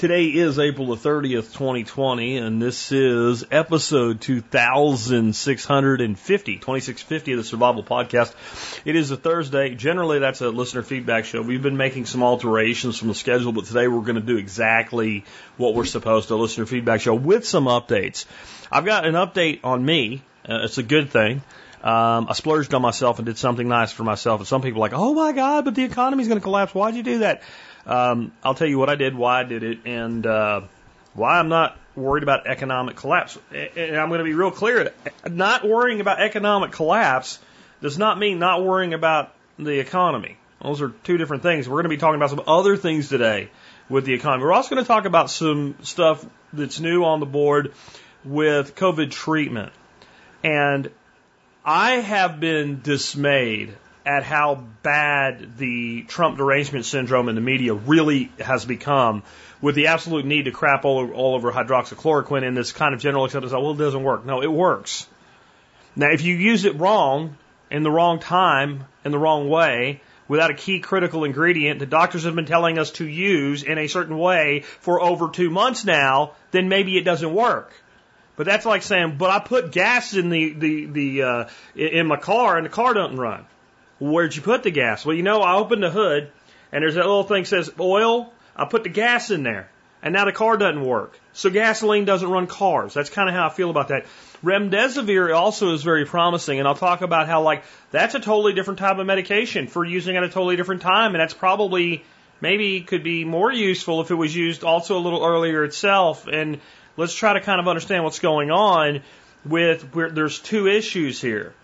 Today is April the 30th, 2020, and this is episode 2650, 2650 of the Survival Podcast. It is a Thursday. Generally, that's a listener feedback show. We've been making some alterations from the schedule, but today we're going to do exactly what we're supposed to, a listener feedback show with some updates. I've got an update on me. Uh, it's a good thing. Um, I splurged on myself and did something nice for myself. And some people are like, oh my God, but the economy's going to collapse. Why'd you do that? Um, I'll tell you what I did, why I did it, and uh, why I'm not worried about economic collapse. And I'm going to be real clear. Not worrying about economic collapse does not mean not worrying about the economy. Those are two different things. We're going to be talking about some other things today with the economy. We're also going to talk about some stuff that's new on the board with COVID treatment. And I have been dismayed at how bad the Trump derangement syndrome in the media really has become with the absolute need to crap all over, all over hydroxychloroquine and this kind of general acceptance, oh, well, it doesn't work. No, it works. Now, if you use it wrong, in the wrong time, in the wrong way, without a key critical ingredient that doctors have been telling us to use in a certain way for over two months now, then maybe it doesn't work. But that's like saying, but I put gas in the, the, the, uh, in my car and the car doesn't run. Where'd you put the gas? Well, you know, I opened the hood and there's that little thing that says oil. I put the gas in there and now the car doesn't work. So gasoline doesn't run cars. That's kind of how I feel about that. Remdesivir also is very promising, and I'll talk about how like that's a totally different type of medication for using at a totally different time, and that's probably maybe could be more useful if it was used also a little earlier itself. And let's try to kind of understand what's going on with where there's two issues here.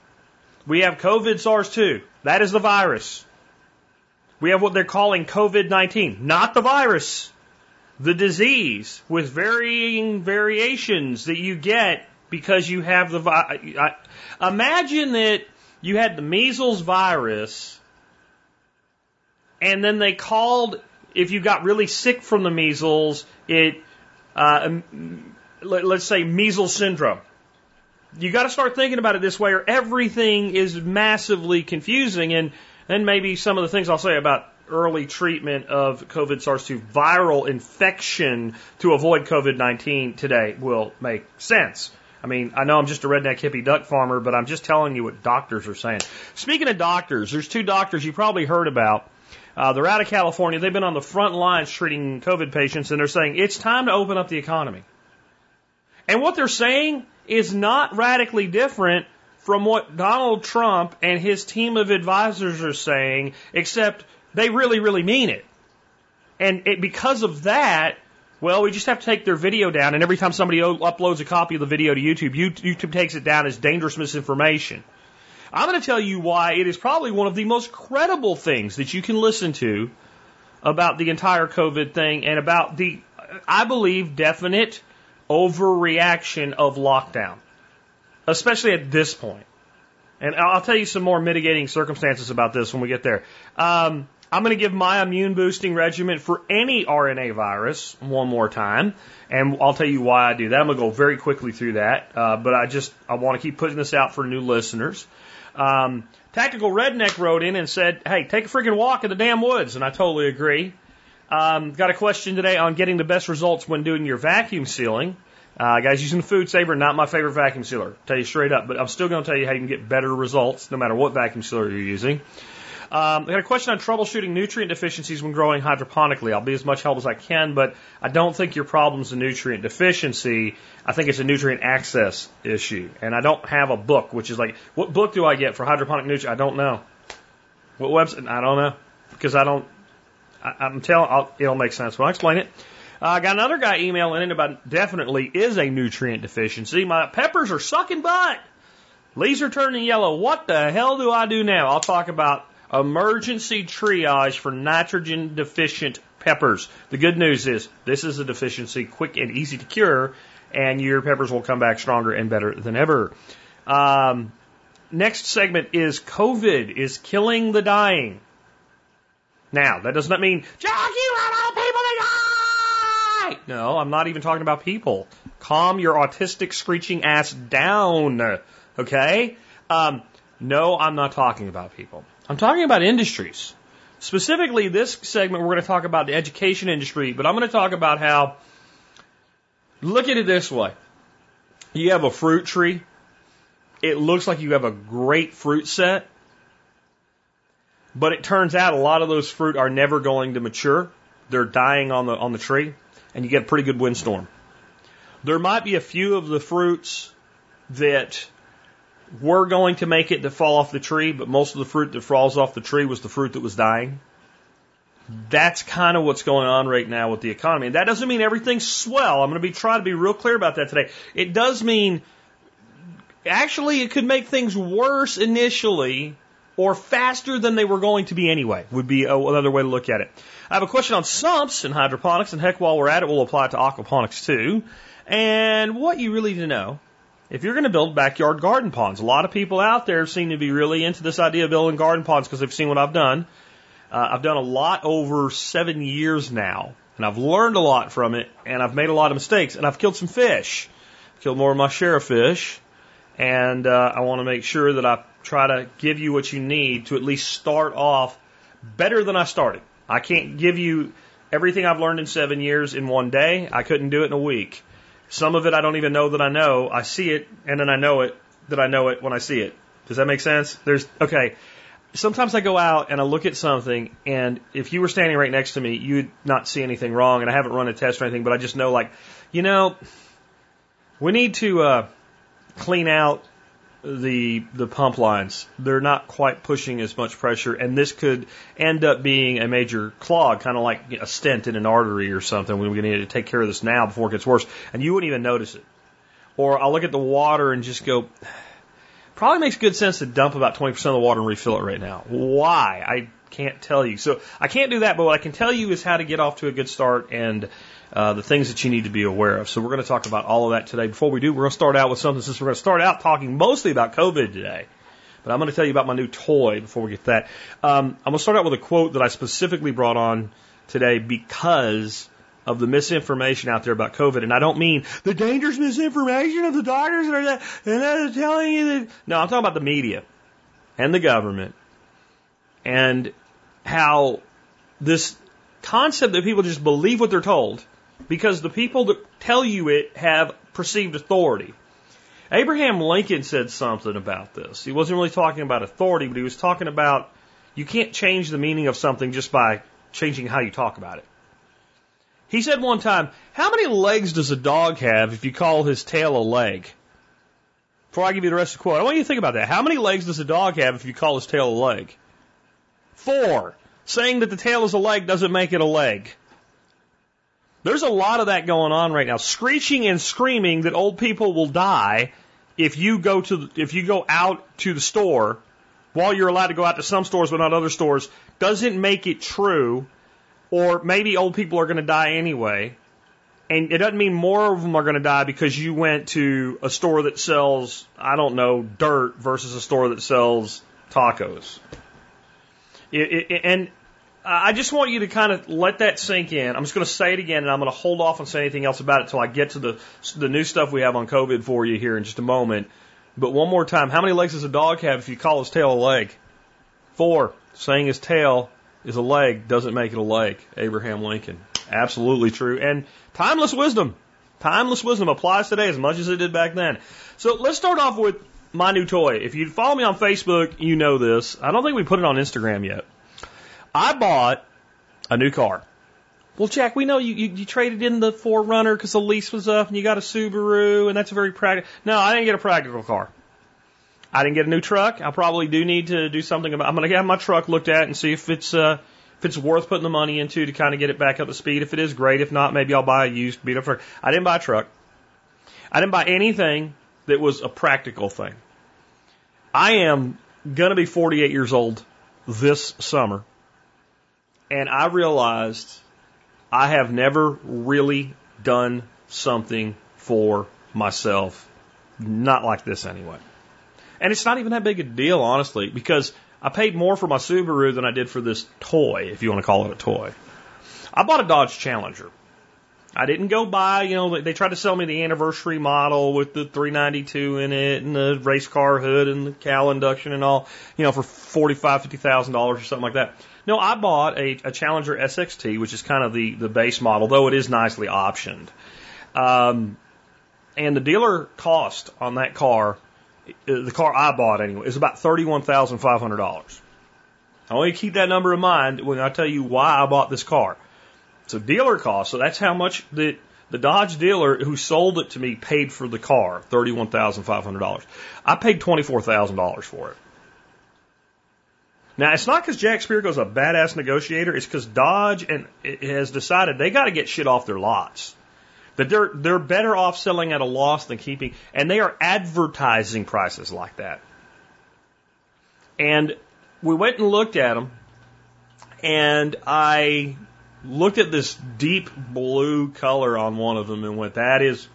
We have COVID SARS 2. That is the virus. We have what they're calling COVID 19, not the virus, the disease with varying variations that you get because you have the virus. Imagine that you had the measles virus and then they called, if you got really sick from the measles, it, uh, let, let's say measles syndrome you got to start thinking about it this way, or everything is massively confusing. And then maybe some of the things I'll say about early treatment of COVID SARS-2 viral infection to avoid COVID-19 today will make sense. I mean, I know I'm just a redneck hippie duck farmer, but I'm just telling you what doctors are saying. Speaking of doctors, there's two doctors you probably heard about. Uh, they're out of California. They've been on the front lines treating COVID patients, and they're saying it's time to open up the economy. And what they're saying is not radically different from what Donald Trump and his team of advisors are saying, except they really, really mean it. And it, because of that, well, we just have to take their video down, and every time somebody uploads a copy of the video to YouTube, YouTube takes it down as dangerous misinformation. I'm going to tell you why it is probably one of the most credible things that you can listen to about the entire COVID thing and about the, I believe, definite overreaction of lockdown, especially at this point. And I'll tell you some more mitigating circumstances about this when we get there. Um, I'm going to give my immune boosting regimen for any RNA virus one more time, and I'll tell you why I do that. I'm going to go very quickly through that, uh, but I just I want to keep putting this out for new listeners. Um, Tactical Redneck wrote in and said, "Hey, take a freaking walk in the damn woods," and I totally agree. Um, got a question today on getting the best results when doing your vacuum sealing. Uh, guys, using the FoodSaver, not my favorite vacuum sealer. Tell you straight up, but I'm still going to tell you how you can get better results no matter what vacuum sealer you're using. Um, I got a question on troubleshooting nutrient deficiencies when growing hydroponically. I'll be as much help as I can, but I don't think your problem's a nutrient deficiency. I think it's a nutrient access issue. And I don't have a book, which is like, what book do I get for hydroponic nutrient? I don't know. What website? I don't know. Because I don't, I, am telling, I'll, it'll make sense when I explain it. Uh, I got another guy emailing in about definitely is a nutrient deficiency. My peppers are sucking butt. Leaves are turning yellow. What the hell do I do now? I'll talk about emergency triage for nitrogen deficient peppers. The good news is this is a deficiency, quick and easy to cure, and your peppers will come back stronger and better than ever. Um, next segment is COVID is killing the dying. Now, that does not mean, Jack, you all people to die! No, I'm not even talking about people. Calm your autistic screeching ass down. Okay? Um, no, I'm not talking about people. I'm talking about industries. Specifically, this segment, we're going to talk about the education industry, but I'm going to talk about how, look at it this way. You have a fruit tree. It looks like you have a great fruit set, but it turns out a lot of those fruit are never going to mature. They're dying on the, on the tree, and you get a pretty good windstorm. There might be a few of the fruits that were going to make it to fall off the tree, but most of the fruit that falls off the tree was the fruit that was dying. That's kind of what's going on right now with the economy. And that doesn't mean everything's swell. I'm going to be trying to be real clear about that today. It does mean actually it could make things worse initially or faster than they were going to be anyway, would be another way to look at it. I have a question on sumps and hydroponics, and heck, while we're at it, we'll apply it to aquaponics too. And what you really need to know if you're going to build backyard garden ponds, a lot of people out there seem to be really into this idea of building garden ponds because they've seen what I've done. Uh, I've done a lot over seven years now, and I've learned a lot from it, and I've made a lot of mistakes, and I've killed some fish. Killed more of my share of fish, and uh, I want to make sure that I try to give you what you need to at least start off better than I started. I can't give you everything I've learned in seven years in one day. I couldn't do it in a week. Some of it I don't even know that I know. I see it and then I know it that I know it when I see it. Does that make sense? There's, okay. Sometimes I go out and I look at something and if you were standing right next to me, you'd not see anything wrong and I haven't run a test or anything, but I just know like, you know, we need to, uh, clean out the the pump lines. They're not quite pushing as much pressure, and this could end up being a major clog, kind of like a stent in an artery or something. We're going to need to take care of this now before it gets worse, and you wouldn't even notice it. Or I'll look at the water and just go. Probably makes good sense to dump about 20% of the water and refill it right now. Why? I can't tell you. So I can't do that, but what I can tell you is how to get off to a good start and uh, the things that you need to be aware of. So we're going to talk about all of that today. Before we do, we're going to start out with something since we're going to start out talking mostly about COVID today. But I'm going to tell you about my new toy before we get that. Um, I'm going to start out with a quote that I specifically brought on today because of the misinformation out there about COVID. And I don't mean the dangerous misinformation of the doctors that are, that, and telling you that. No, I'm talking about the media and the government and how this concept that people just believe what they're told because the people that tell you it have perceived authority. Abraham Lincoln said something about this. He wasn't really talking about authority, but he was talking about you can't change the meaning of something just by changing how you talk about it. He said one time, How many legs does a dog have if you call his tail a leg? Before I give you the rest of the quote, I want you to think about that. How many legs does a dog have if you call his tail a leg? Four. Saying that the tail is a leg doesn't make it a leg. There's a lot of that going on right now. Screeching and screaming that old people will die if you go to if you go out to the store while you're allowed to go out to some stores but not other stores doesn't make it true or maybe old people are going to die anyway. And it doesn't mean more of them are going to die because you went to a store that sells, I don't know, dirt versus a store that sells tacos. It, it, and I just want you to kind of let that sink in. I'm just going to say it again, and I'm going to hold off on saying anything else about it until I get to the the new stuff we have on COVID for you here in just a moment. But one more time, how many legs does a dog have if you call his tail a leg? Four. Saying his tail is a leg doesn't make it a leg. Abraham Lincoln. Absolutely true. And timeless wisdom. Timeless wisdom applies today as much as it did back then. So let's start off with my new toy. If you follow me on Facebook, you know this. I don't think we put it on Instagram yet. I bought a new car. Well, Jack, we know you, you, you traded in the 4Runner because the lease was up and you got a Subaru and that's a very practical. No, I didn't get a practical car. I didn't get a new truck. I probably do need to do something about. I'm going to have my truck looked at and see if it's uh, if it's worth putting the money into to kind of get it back up to speed. If it is, great. If not, maybe I'll buy a used beat up truck. I didn't buy a truck. I didn't buy anything that was a practical thing. I am going to be 48 years old this summer. And I realized I have never really done something for myself. Not like this anyway. And it's not even that big a deal, honestly, because I paid more for my Subaru than I did for this toy, if you want to call it a toy. I bought a Dodge Challenger. I didn't go buy, you know, they tried to sell me the anniversary model with the 392 in it and the race car hood and the cowl induction and all, you know, for forty-five, fifty thousand dollars or something like that. No, I bought a, a Challenger SXT, which is kind of the the base model, though it is nicely optioned. Um, and the dealer cost on that car, uh, the car I bought anyway, is about thirty-one thousand five hundred dollars. I want you to keep that number in mind when I tell you why I bought this car. So dealer cost. So that's how much the the Dodge dealer who sold it to me paid for the car, thirty one thousand five hundred dollars. I paid twenty four thousand dollars for it. Now it's not because Jack Spirko's a badass negotiator. It's because Dodge and has decided they got to get shit off their lots. That they're they're better off selling at a loss than keeping, and they are advertising prices like that. And we went and looked at them, and I looked at this deep blue color on one of them and went, that is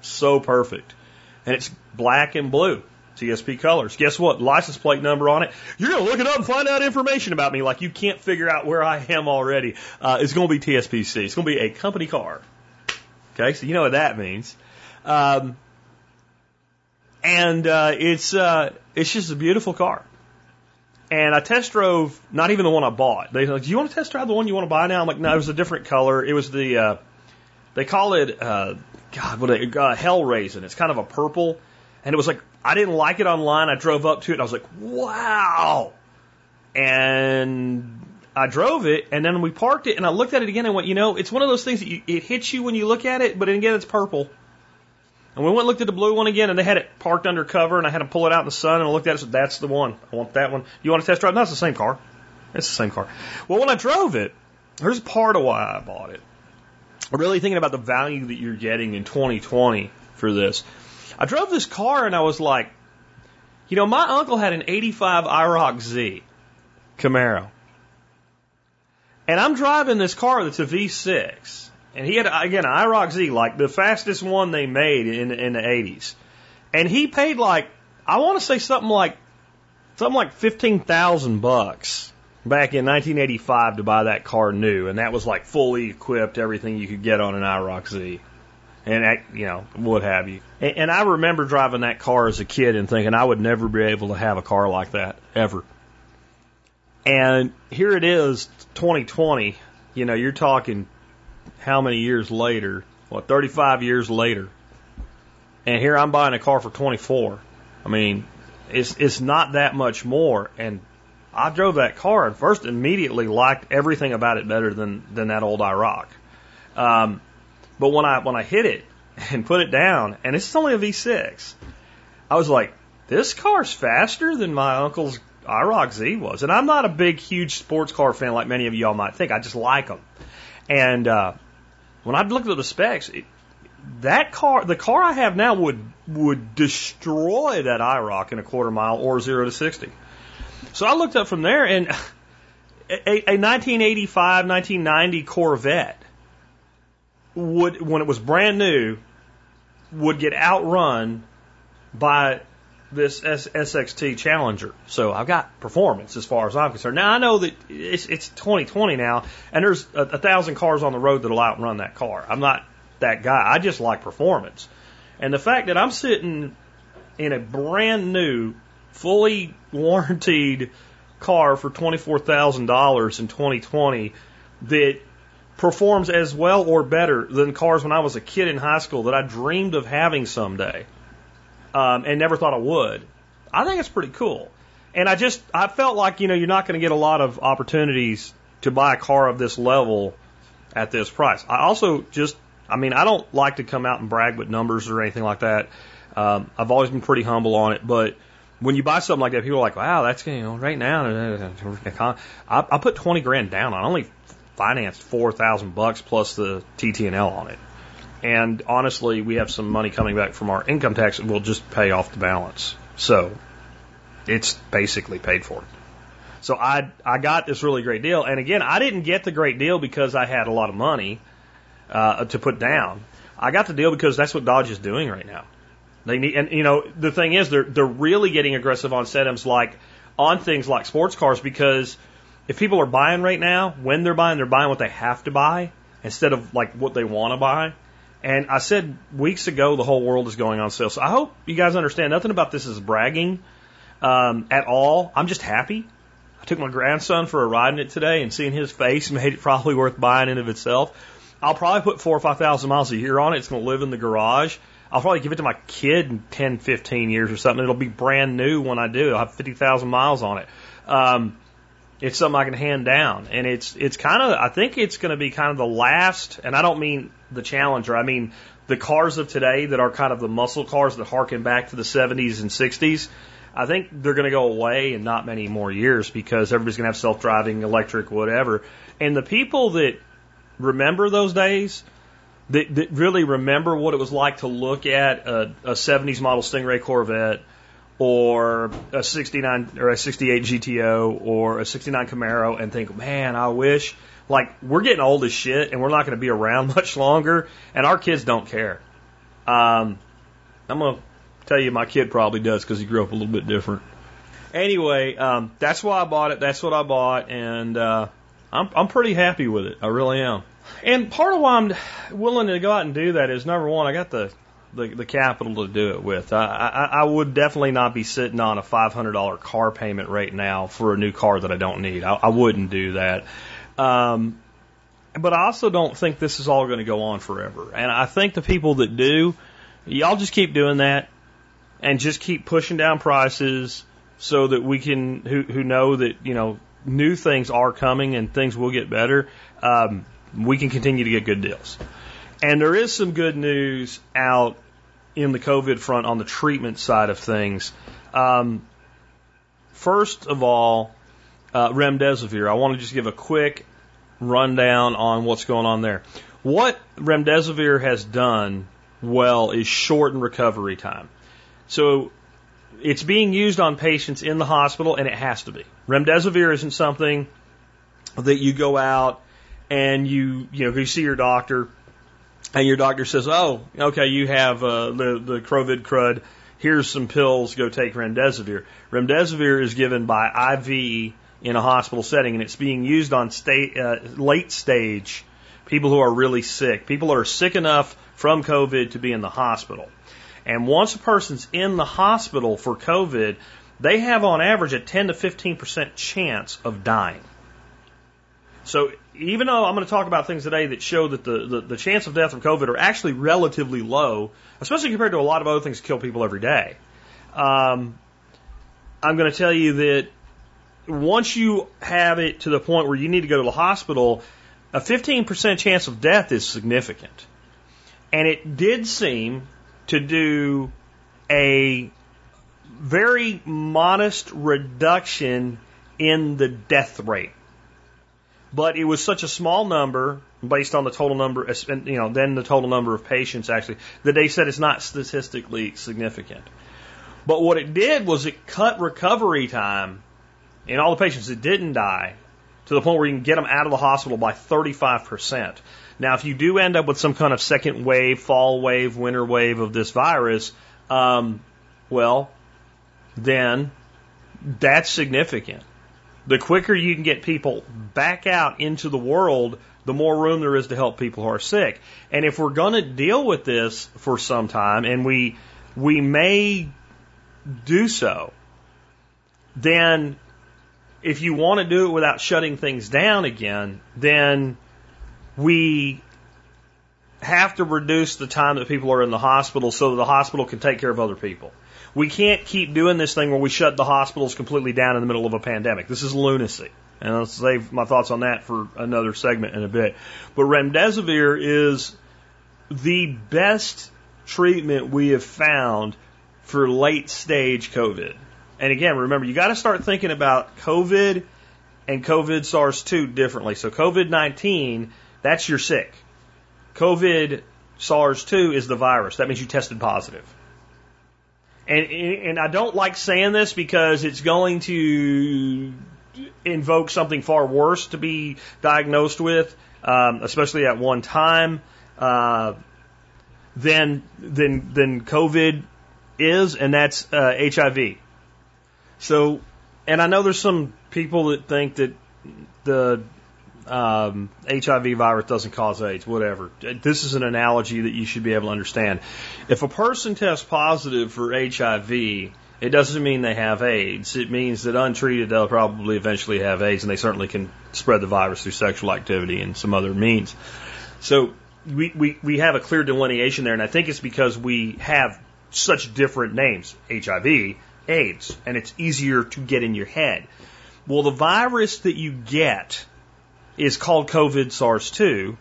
so perfect. And it's black and blue. TSP colors. Guess what? License plate number on it. You're going to look it up and find out information about me like you can't figure out where I am already. Uh, it's going to be TSPC. It's going to be a company car. Okay, so you know what that means. Um, and uh, it's uh, it's just a beautiful car. And I test drove not even the one I bought. They like, do you want to test drive the one you want to buy now? I'm like, no, it was a different color. It was the uh, they call it uh, God, what a uh, Hellraisin. It's kind of a purple, and it was like I didn't like it online. I drove up to it. and I was like, wow, and I drove it, and then we parked it, and I looked at it again and went, you know, it's one of those things that you, it hits you when you look at it, but again, it's purple. And we went and looked at the blue one again, and they had it parked under cover, and I had to pull it out in the sun, and I looked at it and said, that's the one. I want that one. You want to test drive? No, it's the same car. It's the same car. Well, when I drove it, here's part of why I bought it. I'm really thinking about the value that you're getting in 2020 for this. I drove this car, and I was like, you know, my uncle had an 85 IROC Z Camaro. And I'm driving this car that's a V6 and he had again an IROC Z, like the fastest one they made in in the eighties. And he paid like I want to say something like something like fifteen thousand bucks back in 1985 to buy that car new, and that was like fully equipped, everything you could get on an IROC Z, and you know what have you. And, and I remember driving that car as a kid and thinking I would never be able to have a car like that ever. And here it is, 2020. You know, you're talking how many years later? What, 35 years later? And here I'm buying a car for 24. I mean, it's it's not that much more. And I drove that car and first immediately liked everything about it better than than that old IROC. Um, but when I when I hit it and put it down, and it's only a V6, I was like, this car's faster than my uncle's IROC Z was. And I'm not a big, huge sports car fan like many of y'all might think. I just like them. And uh, when I looked at the specs, it, that car, the car I have now would would destroy that IROC in a quarter mile or zero to sixty. So I looked up from there, and a, a 1985, 1990 Corvette would, when it was brand new, would get outrun by this S- SXT Challenger. So I've got performance as far as I'm concerned. Now I know that it's, it's 2020 now, and there's a, a thousand cars on the road that'll outrun that car. I'm not that guy. I just like performance. And the fact that I'm sitting in a brand new, fully warranted car for $24,000 in 2020 that performs as well or better than cars when I was a kid in high school that I dreamed of having someday um, and never thought I would. I think it's pretty cool. And I just, I felt like, you know, you're not going to get a lot of opportunities to buy a car of this level at this price. I also just, I mean, I don't like to come out and brag with numbers or anything like that. Um, I've always been pretty humble on it, but when you buy something like that, people are like, wow, that's, you know, right now, I, I put 20 grand down. I only financed 4,000 bucks plus the TTNL on it. And honestly, we have some money coming back from our income tax that will just pay off the balance. So it's basically paid for. So I I got this really great deal, and again, I didn't get the great deal because I had a lot of money uh, to put down. I got the deal because that's what Dodge is doing right now. They need, and you know, the thing is, they're they're really getting aggressive on sedums like on things like sports cars because if people are buying right now, when they're buying, they're buying what they have to buy instead of like what they want to buy. And I said weeks ago the whole world is going on sale. So I hope you guys understand nothing about this is bragging um, at all. I'm just happy. I took my grandson for a ride in it today and seeing his face made it probably worth buying in of itself. I'll probably put four or five thousand miles a year on it. It's going to live in the garage. I'll probably give it to my kid in 10, 15 years or something. It'll be brand new when I do. I'll have 50,000 miles on it. Um, it's something I can hand down. And it's, it's kind of, I think it's going to be kind of the last, and I don't mean the Challenger, I mean the cars of today that are kind of the muscle cars that harken back to the 70s and 60s. I think they're going to go away in not many more years because everybody's going to have self driving, electric, whatever. And the people that remember those days, that, that really remember what it was like to look at a, a 70s model Stingray Corvette or a 69 or a 68 GTO or a 69 Camaro and think, man, I wish. Like, we're getting old as shit and we're not going to be around much longer, and our kids don't care. Um, I'm going to tell you, my kid probably does because he grew up a little bit different. Anyway, um, that's why I bought it. That's what I bought, and uh, I'm I'm pretty happy with it. I really am. And part of why I'm willing to go out and do that is number one, I got the the, the capital to do it with. I, I, I would definitely not be sitting on a $500 car payment right now for a new car that I don't need. I, I wouldn't do that. Um, but I also don't think this is all going to go on forever. And I think the people that do, y'all just keep doing that and just keep pushing down prices so that we can, who, who know that, you know, new things are coming and things will get better. Um, we can continue to get good deals. And there is some good news out in the COVID front on the treatment side of things. Um, first of all, uh, remdesivir. I want to just give a quick rundown on what's going on there. What remdesivir has done well is shorten recovery time. So it's being used on patients in the hospital, and it has to be. Remdesivir isn't something that you go out and you you know you see your doctor and your doctor says, "Oh, okay, you have uh, the the COVID crud. Here's some pills. Go take remdesivir." Remdesivir is given by IV in a hospital setting, and it's being used on state, uh, late stage people who are really sick, people that are sick enough from COVID to be in the hospital. And once a person's in the hospital for COVID, they have on average a 10 to 15 percent chance of dying. So even though I'm going to talk about things today that show that the, the, the chance of death from COVID are actually relatively low, especially compared to a lot of other things that kill people every day, um, I'm going to tell you that once you have it to the point where you need to go to the hospital, a 15% chance of death is significant. And it did seem to do a very modest reduction in the death rate but it was such a small number based on the total number, you know, then the total number of patients actually, that they said it's not statistically significant. But what it did was it cut recovery time in all the patients that didn't die to the point where you can get them out of the hospital by 35%. Now, if you do end up with some kind of second wave, fall wave, winter wave of this virus, um, well, then that's significant the quicker you can get people back out into the world, the more room there is to help people who are sick. And if we're going to deal with this for some time, and we we may do so, then if you want to do it without shutting things down again, then we have to reduce the time that people are in the hospital so that the hospital can take care of other people. We can't keep doing this thing where we shut the hospitals completely down in the middle of a pandemic. This is lunacy. And I'll save my thoughts on that for another segment in a bit. But remdesivir is the best treatment we have found for late stage COVID. And again, remember, you got to start thinking about COVID and COVID SARS 2 differently. So COVID 19, that's your sick. COVID SARS 2 is the virus. That means you tested positive. And, and I don't like saying this because it's going to invoke something far worse to be diagnosed with, um, especially at one time, uh, than, than, than COVID is, and that's uh, HIV. So, and I know there's some people that think that the um, HIV virus doesn't cause AIDS, whatever. This is an analogy that you should be able to understand. If a person tests positive for HIV, it doesn't mean they have AIDS. It means that untreated, they'll probably eventually have AIDS, and they certainly can spread the virus through sexual activity and some other means. So we, we, we have a clear delineation there, and I think it's because we have such different names HIV, AIDS, and it's easier to get in your head. Well, the virus that you get is called COVID SARS 2,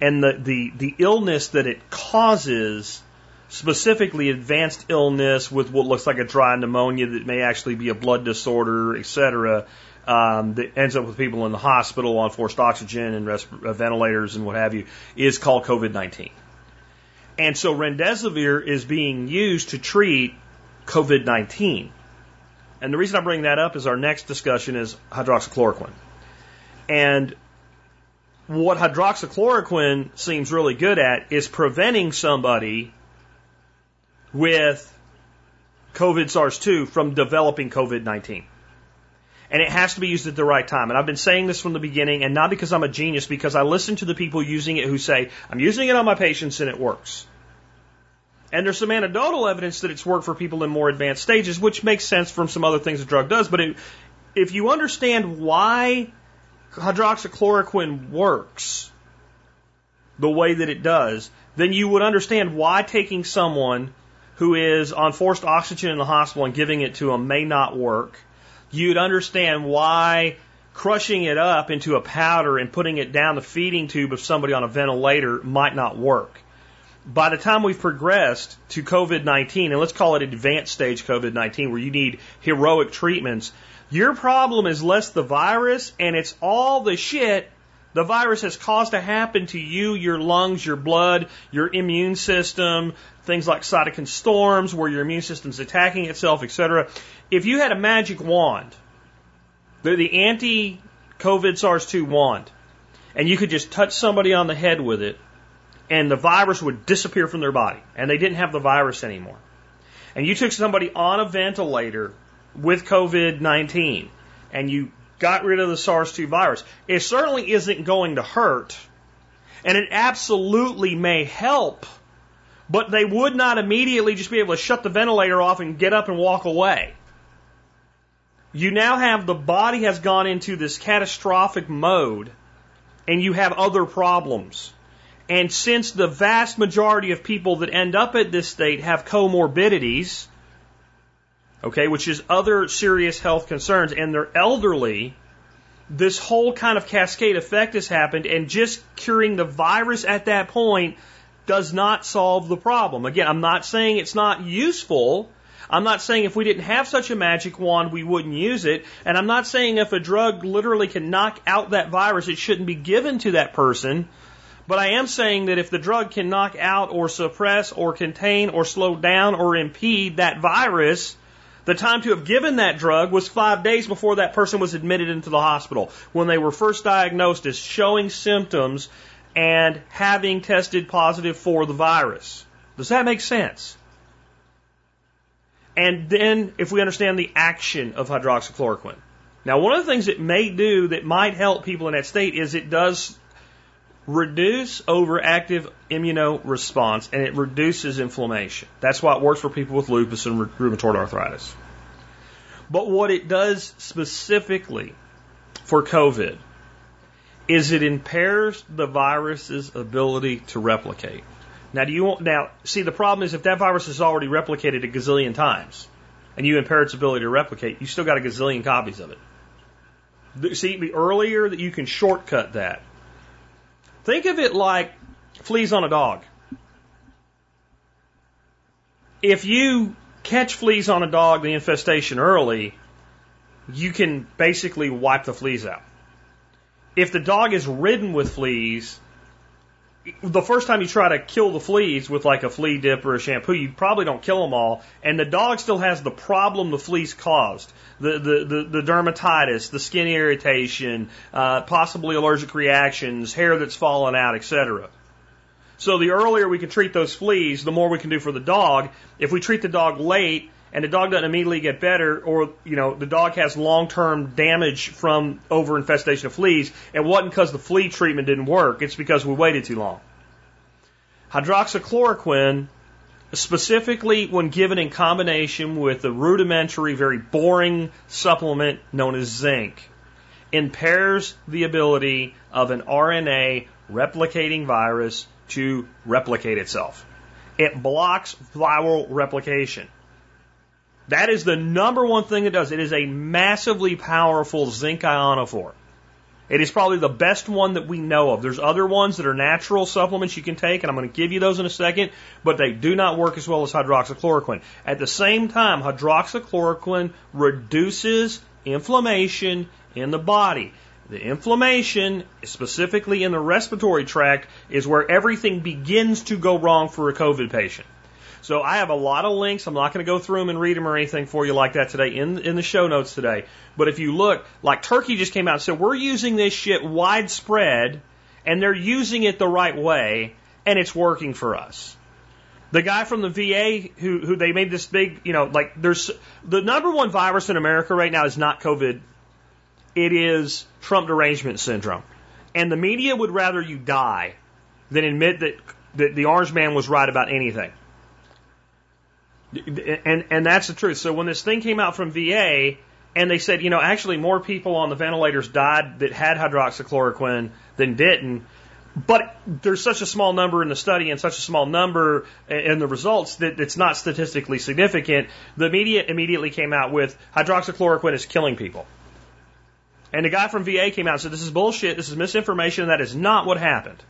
and the, the, the illness that it causes, specifically advanced illness with what looks like a dry pneumonia that may actually be a blood disorder, etc., um, that ends up with people in the hospital on forced oxygen and uh, ventilators and what have you, is called COVID 19. And so remdesivir is being used to treat COVID 19. And the reason I bring that up is our next discussion is hydroxychloroquine. And what hydroxychloroquine seems really good at is preventing somebody with COVID SARS 2 from developing COVID 19. And it has to be used at the right time. And I've been saying this from the beginning, and not because I'm a genius, because I listen to the people using it who say, I'm using it on my patients and it works. And there's some anecdotal evidence that it's worked for people in more advanced stages, which makes sense from some other things the drug does. But it, if you understand why hydroxychloroquine works the way that it does, then you would understand why taking someone who is on forced oxygen in the hospital and giving it to them may not work. You'd understand why crushing it up into a powder and putting it down the feeding tube of somebody on a ventilator might not work. By the time we've progressed to COVID 19, and let's call it advanced stage COVID 19, where you need heroic treatments, your problem is less the virus and it's all the shit the virus has caused to happen to you, your lungs, your blood, your immune system, things like cytokine storms where your immune system's attacking itself, etc. If you had a magic wand, the, the anti COVID SARS 2 wand, and you could just touch somebody on the head with it, and the virus would disappear from their body, and they didn't have the virus anymore. And you took somebody on a ventilator with COVID 19 and you got rid of the SARS 2 virus, it certainly isn't going to hurt. And it absolutely may help, but they would not immediately just be able to shut the ventilator off and get up and walk away. You now have the body has gone into this catastrophic mode and you have other problems. And since the vast majority of people that end up at this state have comorbidities, okay, which is other serious health concerns, and they're elderly, this whole kind of cascade effect has happened, and just curing the virus at that point does not solve the problem. Again, I'm not saying it's not useful. I'm not saying if we didn't have such a magic wand, we wouldn't use it. And I'm not saying if a drug literally can knock out that virus, it shouldn't be given to that person. But I am saying that if the drug can knock out or suppress or contain or slow down or impede that virus, the time to have given that drug was five days before that person was admitted into the hospital, when they were first diagnosed as showing symptoms and having tested positive for the virus. Does that make sense? And then, if we understand the action of hydroxychloroquine. Now, one of the things it may do that might help people in that state is it does reduce overactive immunoresponse and it reduces inflammation. That's why it works for people with lupus and rheumatoid arthritis. But what it does specifically for COVID is it impairs the virus's ability to replicate. Now, do you want, now see the problem is if that virus is already replicated a gazillion times and you impair its ability to replicate, you still got a gazillion copies of it. See, the earlier that you can shortcut that, Think of it like fleas on a dog. If you catch fleas on a dog, the infestation early, you can basically wipe the fleas out. If the dog is ridden with fleas, the first time you try to kill the fleas with like a flea dip or a shampoo, you probably don't kill them all, and the dog still has the problem the fleas caused the, the, the, the dermatitis, the skin irritation, uh, possibly allergic reactions, hair that's fallen out, etc. So the earlier we can treat those fleas, the more we can do for the dog. If we treat the dog late and the dog doesn't immediately get better, or you know the dog has long-term damage from overinfestation of fleas, it wasn't because the flea treatment didn't work. It's because we waited too long. Hydroxychloroquine, specifically when given in combination with the rudimentary, very boring supplement known as zinc, impairs the ability of an RNA replicating virus to replicate itself. It blocks viral replication. That is the number one thing it does. It is a massively powerful zinc ionophore. It is probably the best one that we know of. There's other ones that are natural supplements you can take, and I'm going to give you those in a second, but they do not work as well as hydroxychloroquine. At the same time, hydroxychloroquine reduces inflammation in the body. The inflammation, specifically in the respiratory tract, is where everything begins to go wrong for a COVID patient. So I have a lot of links. I'm not going to go through them and read them or anything for you like that today in in the show notes today. But if you look, like Turkey just came out and said we're using this shit widespread, and they're using it the right way, and it's working for us. The guy from the VA who who they made this big, you know, like there's the number one virus in America right now is not COVID it is Trump derangement syndrome. And the media would rather you die than admit that, that the orange man was right about anything. And, and that's the truth. So when this thing came out from VA, and they said, you know, actually more people on the ventilators died that had hydroxychloroquine than didn't. But there's such a small number in the study and such a small number in the results that it's not statistically significant. The media immediately came out with hydroxychloroquine is killing people. And the guy from VA came out and said, This is bullshit, this is misinformation, that is not what happened.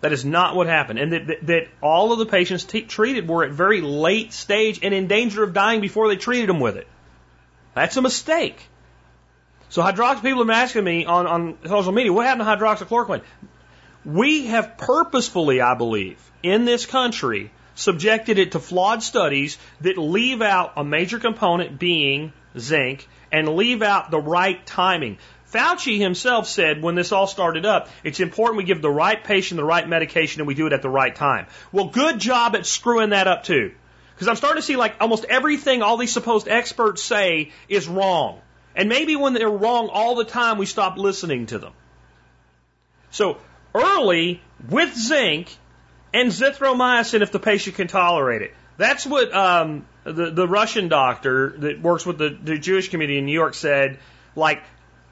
That is not what happened. And that, that, that all of the patients t- treated were at very late stage and in danger of dying before they treated them with it. That's a mistake. So hydrox people have been asking me on, on social media, what happened to hydroxychloroquine? We have purposefully, I believe, in this country, subjected it to flawed studies that leave out a major component being zinc and leave out the right timing. Fauci himself said when this all started up, it's important we give the right patient the right medication and we do it at the right time. Well, good job at screwing that up too. Because I'm starting to see like almost everything all these supposed experts say is wrong. And maybe when they're wrong all the time, we stop listening to them. So early with zinc and zithromycin if the patient can tolerate it. That's what um, the the Russian doctor that works with the, the Jewish community in New York said, like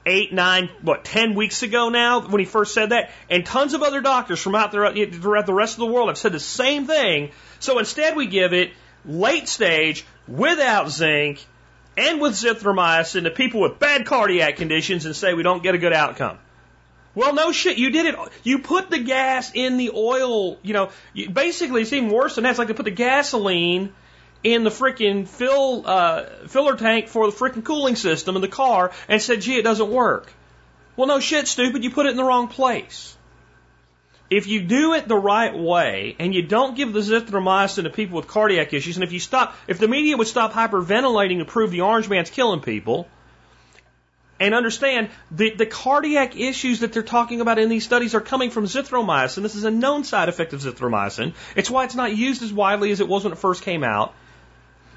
eight, nine, what, ten weeks ago now when he first said that, and tons of other doctors from out there throughout the rest of the world have said the same thing. So instead, we give it late stage without zinc and with zithromycin to people with bad cardiac conditions and say we don't get a good outcome. Well, no shit. You did it. You put the gas in the oil. You know, you, basically, it's even worse than that. It's like they put the gasoline in the freaking fill uh, filler tank for the freaking cooling system in the car and said, "Gee, it doesn't work." Well, no shit, stupid. You put it in the wrong place. If you do it the right way and you don't give the zithromycin to people with cardiac issues, and if you stop, if the media would stop hyperventilating to prove the orange man's killing people, and understand the, the cardiac issues that they're talking about in these studies are coming from zithromycin. This is a known side effect of zithromycin. It's why it's not used as widely as it was when it first came out.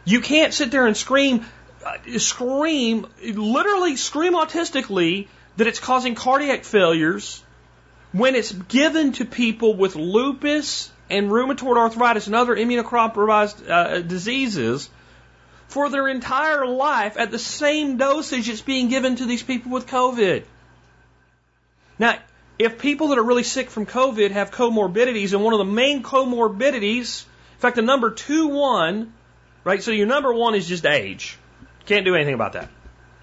You can't sit there and scream, uh, scream, literally scream autistically that it's causing cardiac failures when it's given to people with lupus and rheumatoid arthritis and other immunocompromised uh, diseases for their entire life at the same dosage it's being given to these people with COVID. Now, if people that are really sick from COVID have comorbidities, and one of the main comorbidities, in fact, the number two one, right? So your number one is just age. Can't do anything about that.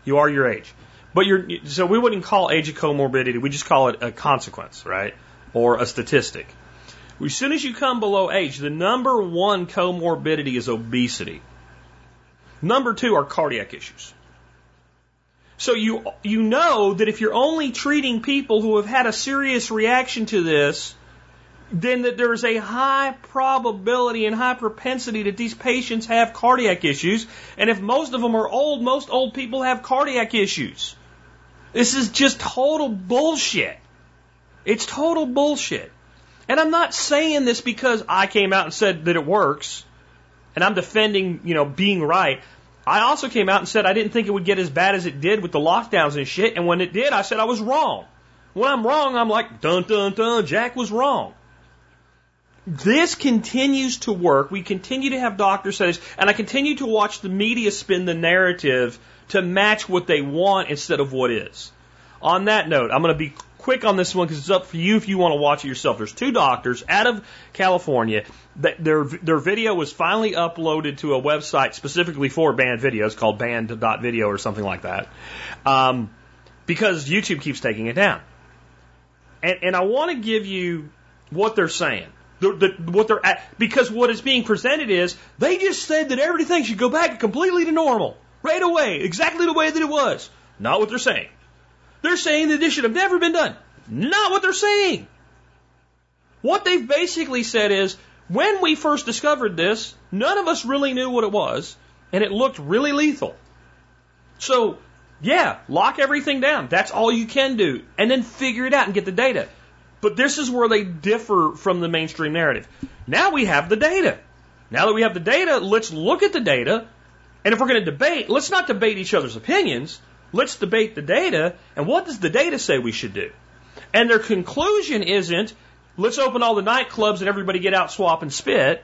You are your age. But you're, so we wouldn't call age a comorbidity. We just call it a consequence, right? Or a statistic. As soon as you come below age, the number one comorbidity is obesity. Number two are cardiac issues. So you, you know that if you're only treating people who have had a serious reaction to this, then that there's a high probability and high propensity that these patients have cardiac issues. And if most of them are old, most old people have cardiac issues. This is just total bullshit. It's total bullshit. And I'm not saying this because I came out and said that it works and I'm defending, you know, being right. I also came out and said I didn't think it would get as bad as it did with the lockdowns and shit. And when it did, I said I was wrong. When I'm wrong, I'm like, dun dun dun, Jack was wrong. This continues to work. We continue to have doctor studies, and I continue to watch the media spin the narrative to match what they want instead of what is. On that note, I'm going to be quick on this one because it's up for you if you want to watch it yourself. There's two doctors out of California. That their their video was finally uploaded to a website specifically for banned videos called banned.video or something like that, um, because YouTube keeps taking it down. And, and I want to give you what they're saying. The, the, what they're at, because what is being presented is they just said that everything should go back completely to normal right away, exactly the way that it was. Not what they're saying. They're saying that this should have never been done. Not what they're saying. What they've basically said is when we first discovered this, none of us really knew what it was, and it looked really lethal. So, yeah, lock everything down. That's all you can do. And then figure it out and get the data. But this is where they differ from the mainstream narrative. Now we have the data. Now that we have the data, let's look at the data. And if we're going to debate, let's not debate each other's opinions. Let's debate the data. And what does the data say we should do? And their conclusion isn't, let's open all the nightclubs and everybody get out, swap, and spit.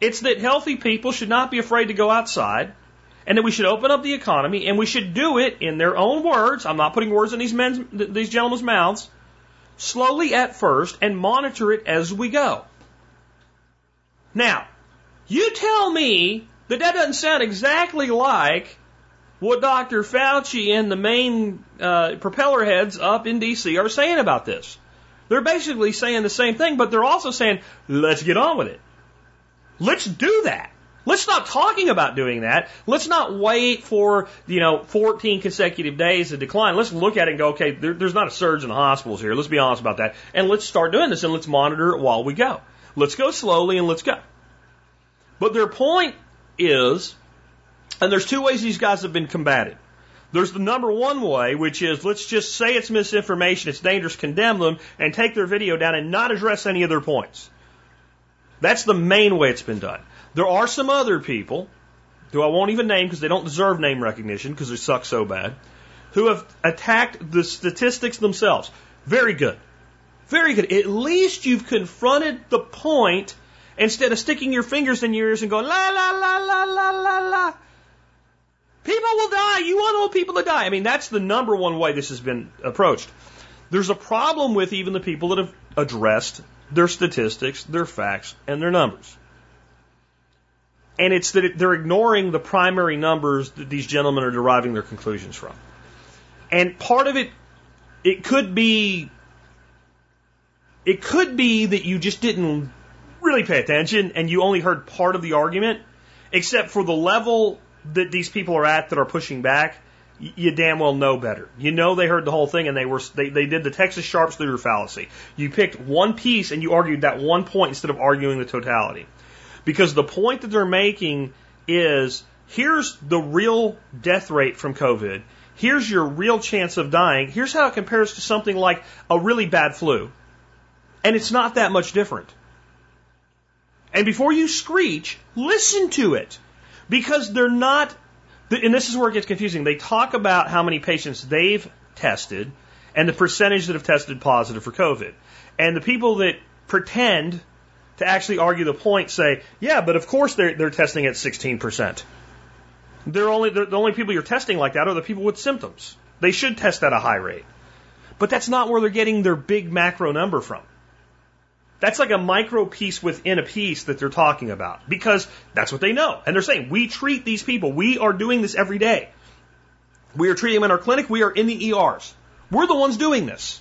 It's that healthy people should not be afraid to go outside and that we should open up the economy and we should do it in their own words. I'm not putting words in these men's, these gentlemen's mouths slowly at first and monitor it as we go. Now, you tell me that that doesn't sound exactly like what Dr. Fauci and the main uh, propeller heads up in D.C. are saying about this. They're basically saying the same thing, but they're also saying, let's get on with it. Let's do that. Let's stop talking about doing that. Let's not wait for, you know, 14 consecutive days of decline. Let's look at it and go, okay, there, there's not a surge in the hospitals here. Let's be honest about that. And let's start doing this and let's monitor it while we go. Let's go slowly and let's go. But their point is, and there's two ways these guys have been combated. There's the number one way, which is let's just say it's misinformation, it's dangerous, condemn them, and take their video down and not address any of their points. That's the main way it's been done. There are some other people, who I won't even name because they don't deserve name recognition because they suck so bad, who have attacked the statistics themselves. Very good. Very good. At least you've confronted the point instead of sticking your fingers in your ears and going, la, la, la, la, la, la, la. People will die. You want all people to die. I mean, that's the number one way this has been approached. There's a problem with even the people that have addressed their statistics, their facts, and their numbers and it's that they're ignoring the primary numbers that these gentlemen are deriving their conclusions from. And part of it, it could be, it could be that you just didn't really pay attention and you only heard part of the argument, except for the level that these people are at that are pushing back. You damn well know better. You know they heard the whole thing and they were they, they did the Texas sharp shooter fallacy. You picked one piece and you argued that one point instead of arguing the totality. Because the point that they're making is here's the real death rate from COVID. Here's your real chance of dying. Here's how it compares to something like a really bad flu. And it's not that much different. And before you screech, listen to it. Because they're not, and this is where it gets confusing. They talk about how many patients they've tested and the percentage that have tested positive for COVID. And the people that pretend to actually argue the point say, yeah, but of course they're, they're testing at 16%. They're only, they're, the only people you're testing like that are the people with symptoms. They should test at a high rate. But that's not where they're getting their big macro number from. That's like a micro piece within a piece that they're talking about because that's what they know. And they're saying, we treat these people. We are doing this every day. We are treating them in our clinic. We are in the ERs. We're the ones doing this.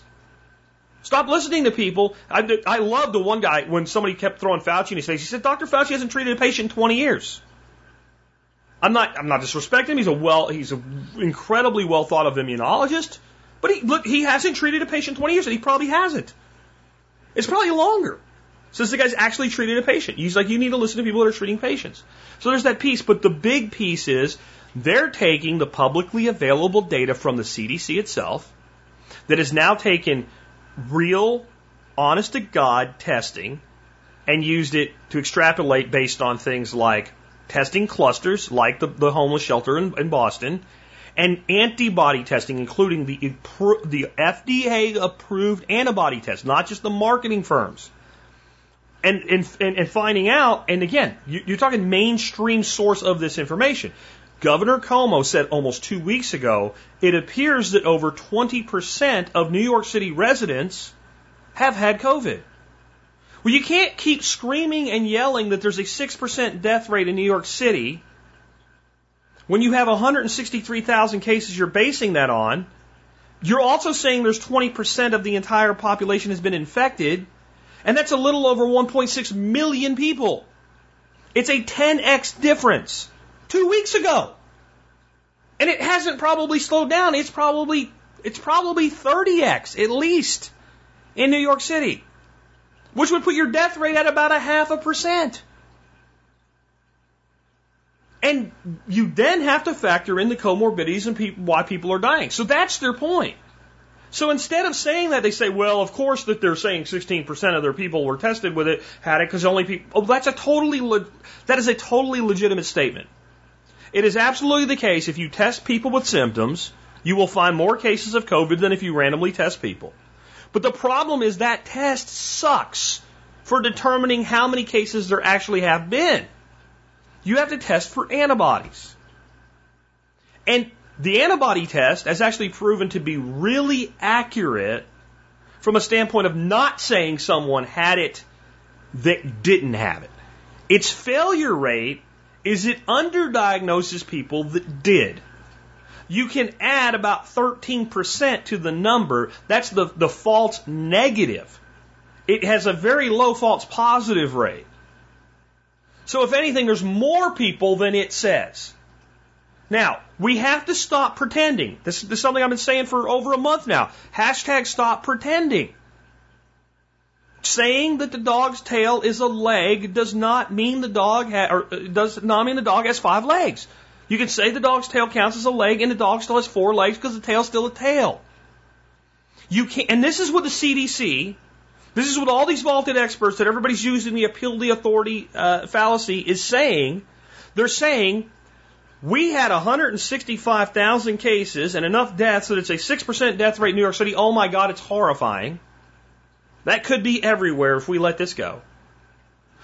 Stop listening to people. I, I love the one guy when somebody kept throwing Fauci in his face. He said, Dr. Fauci hasn't treated a patient in 20 years. I'm not, I'm not disrespecting him. He's a well, he's an incredibly well thought of immunologist. But he, look, he hasn't treated a patient in 20 years and he probably hasn't. It's probably longer since the guy's actually treated a patient. He's like, you need to listen to people that are treating patients. So there's that piece. But the big piece is they're taking the publicly available data from the CDC itself that is now taken real honest to God testing and used it to extrapolate based on things like testing clusters, like the, the homeless shelter in, in Boston, and antibody testing, including the, the FDA approved antibody test, not just the marketing firms. And, and, and finding out, and again, you're talking mainstream source of this information. Governor Cuomo said almost two weeks ago, it appears that over 20% of New York City residents have had COVID. Well, you can't keep screaming and yelling that there's a 6% death rate in New York City when you have 163,000 cases you're basing that on. You're also saying there's 20% of the entire population has been infected, and that's a little over 1.6 million people. It's a 10x difference two weeks ago. And it hasn't probably slowed down. It's probably it's probably 30x at least in New York City, which would put your death rate at about a half a percent. And you then have to factor in the comorbidities and pe- why people are dying. So that's their point. So instead of saying that, they say, well, of course that they're saying 16% of their people were tested with it, had it, because only people, oh, that's a totally, le- that is a totally legitimate statement. It is absolutely the case if you test people with symptoms, you will find more cases of COVID than if you randomly test people. But the problem is that test sucks for determining how many cases there actually have been. You have to test for antibodies. And the antibody test has actually proven to be really accurate from a standpoint of not saying someone had it that didn't have it. Its failure rate is it underdiagnoses people that did. You can add about 13% to the number. That's the, the false negative. It has a very low false positive rate. So if anything, there's more people than it says. Now, we have to stop pretending. This, this is something I've been saying for over a month now. Hashtag stop pretending. Saying that the dog's tail is a leg does not mean the dog ha- or uh, does not mean the dog has five legs. You can say the dog's tail counts as a leg and the dog still has four legs because the tail's still a tail. You can and this is what the CDC, this is what all these vaulted experts that everybody's using the appeal to the authority uh, fallacy is saying. They're saying we had 165,000 cases and enough deaths that it's a 6% death rate in New York City. Oh my God, it's horrifying. That could be everywhere if we let this go.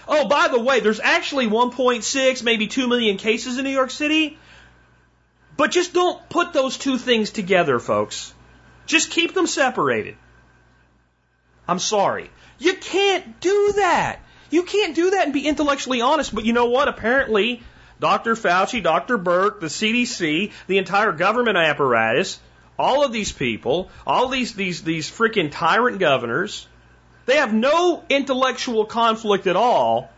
Oh, by the way, there's actually 1.6, maybe 2 million cases in New York City. But just don't put those two things together, folks. Just keep them separated. I'm sorry. You can't do that. You can't do that and be intellectually honest. But you know what? Apparently, Dr. Fauci, Dr. Birx, the CDC, the entire government apparatus, all of these people, all these, these, these freaking tyrant governors, they have no intellectual conflict at all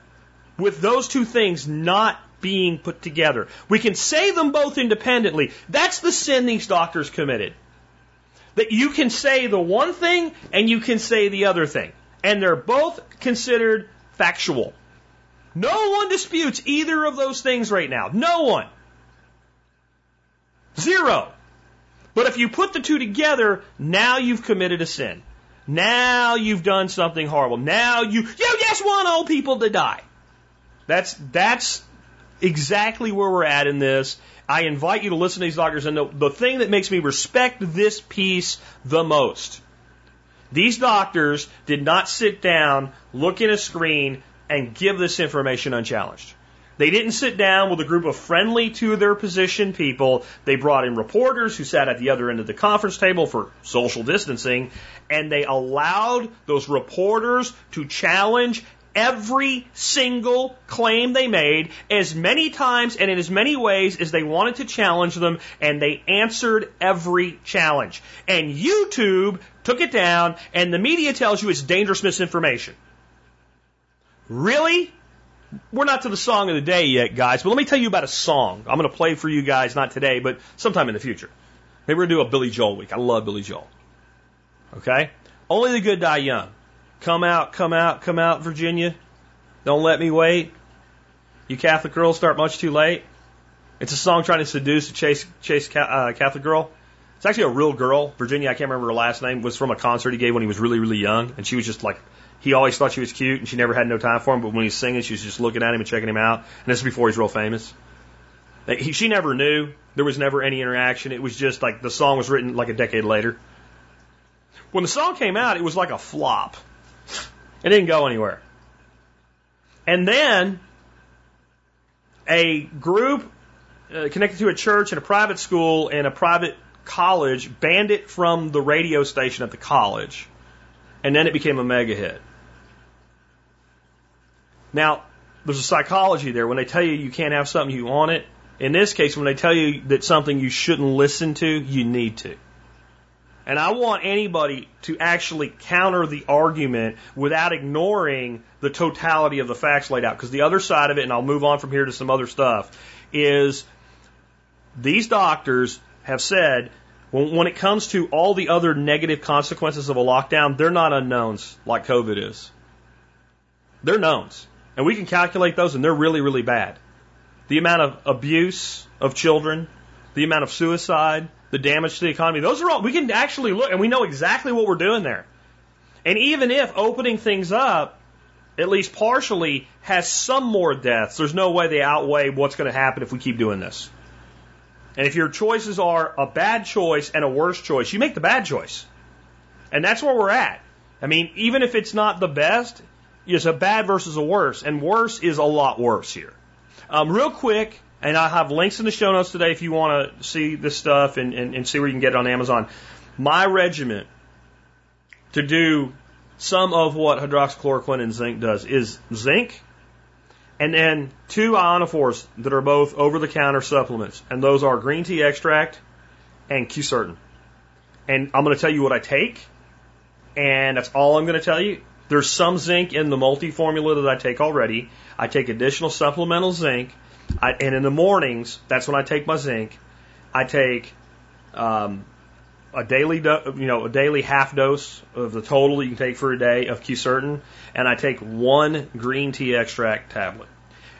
with those two things not being put together. We can say them both independently. That's the sin these doctors committed. That you can say the one thing and you can say the other thing. And they're both considered factual. No one disputes either of those things right now. No one. Zero. But if you put the two together, now you've committed a sin. Now you've done something horrible. Now you you just want old people to die. That's that's exactly where we're at in this. I invite you to listen to these doctors, and the, the thing that makes me respect this piece the most. These doctors did not sit down, look at a screen, and give this information unchallenged. They didn't sit down with a group of friendly to their position people. They brought in reporters who sat at the other end of the conference table for social distancing, and they allowed those reporters to challenge every single claim they made as many times and in as many ways as they wanted to challenge them, and they answered every challenge. And YouTube took it down, and the media tells you it's dangerous misinformation. Really? We're not to the song of the day yet, guys, but let me tell you about a song. I'm going to play for you guys, not today, but sometime in the future. Maybe to do a Billy Joel week. I love Billy Joel. Okay? Only the good die young. Come out, come out, come out, Virginia. Don't let me wait. You Catholic girls start much too late. It's a song trying to seduce a chase, chase uh, Catholic girl. It's actually a real girl. Virginia, I can't remember her last name, was from a concert he gave when he was really, really young. And she was just like, he always thought she was cute and she never had no time for him. But when he's singing, she was just looking at him and checking him out. And this is before he's real famous. He, she never knew. There was never any interaction. It was just like the song was written like a decade later. When the song came out, it was like a flop. It didn't go anywhere. And then a group uh, connected to a church and a private school and a private college banned it from the radio station at the college. And then it became a mega hit. Now, there's a psychology there. When they tell you you can't have something, you want it. In this case, when they tell you that something you shouldn't listen to, you need to. And I want anybody to actually counter the argument without ignoring the totality of the facts laid out. Because the other side of it, and I'll move on from here to some other stuff, is these doctors have said when, when it comes to all the other negative consequences of a lockdown, they're not unknowns like COVID is. They're knowns. And we can calculate those, and they're really, really bad. The amount of abuse of children, the amount of suicide, the damage to the economy, those are all, we can actually look, and we know exactly what we're doing there. And even if opening things up, at least partially, has some more deaths, there's no way they outweigh what's going to happen if we keep doing this. And if your choices are a bad choice and a worse choice, you make the bad choice. And that's where we're at. I mean, even if it's not the best, it's a bad versus a worse. And worse is a lot worse here. Um, real quick, and I have links in the show notes today if you want to see this stuff and, and, and see where you can get it on Amazon. My regiment to do some of what hydroxychloroquine and zinc does is zinc and then two ionophores that are both over the counter supplements. And those are green tea extract and quercetin. And I'm going to tell you what I take. And that's all I'm going to tell you. There's some zinc in the multi formula that I take already. I take additional supplemental zinc. I, and in the mornings, that's when I take my zinc. I take um, a daily, do, you know, a daily half dose of the total you can take for a day of quercetin, and I take one green tea extract tablet.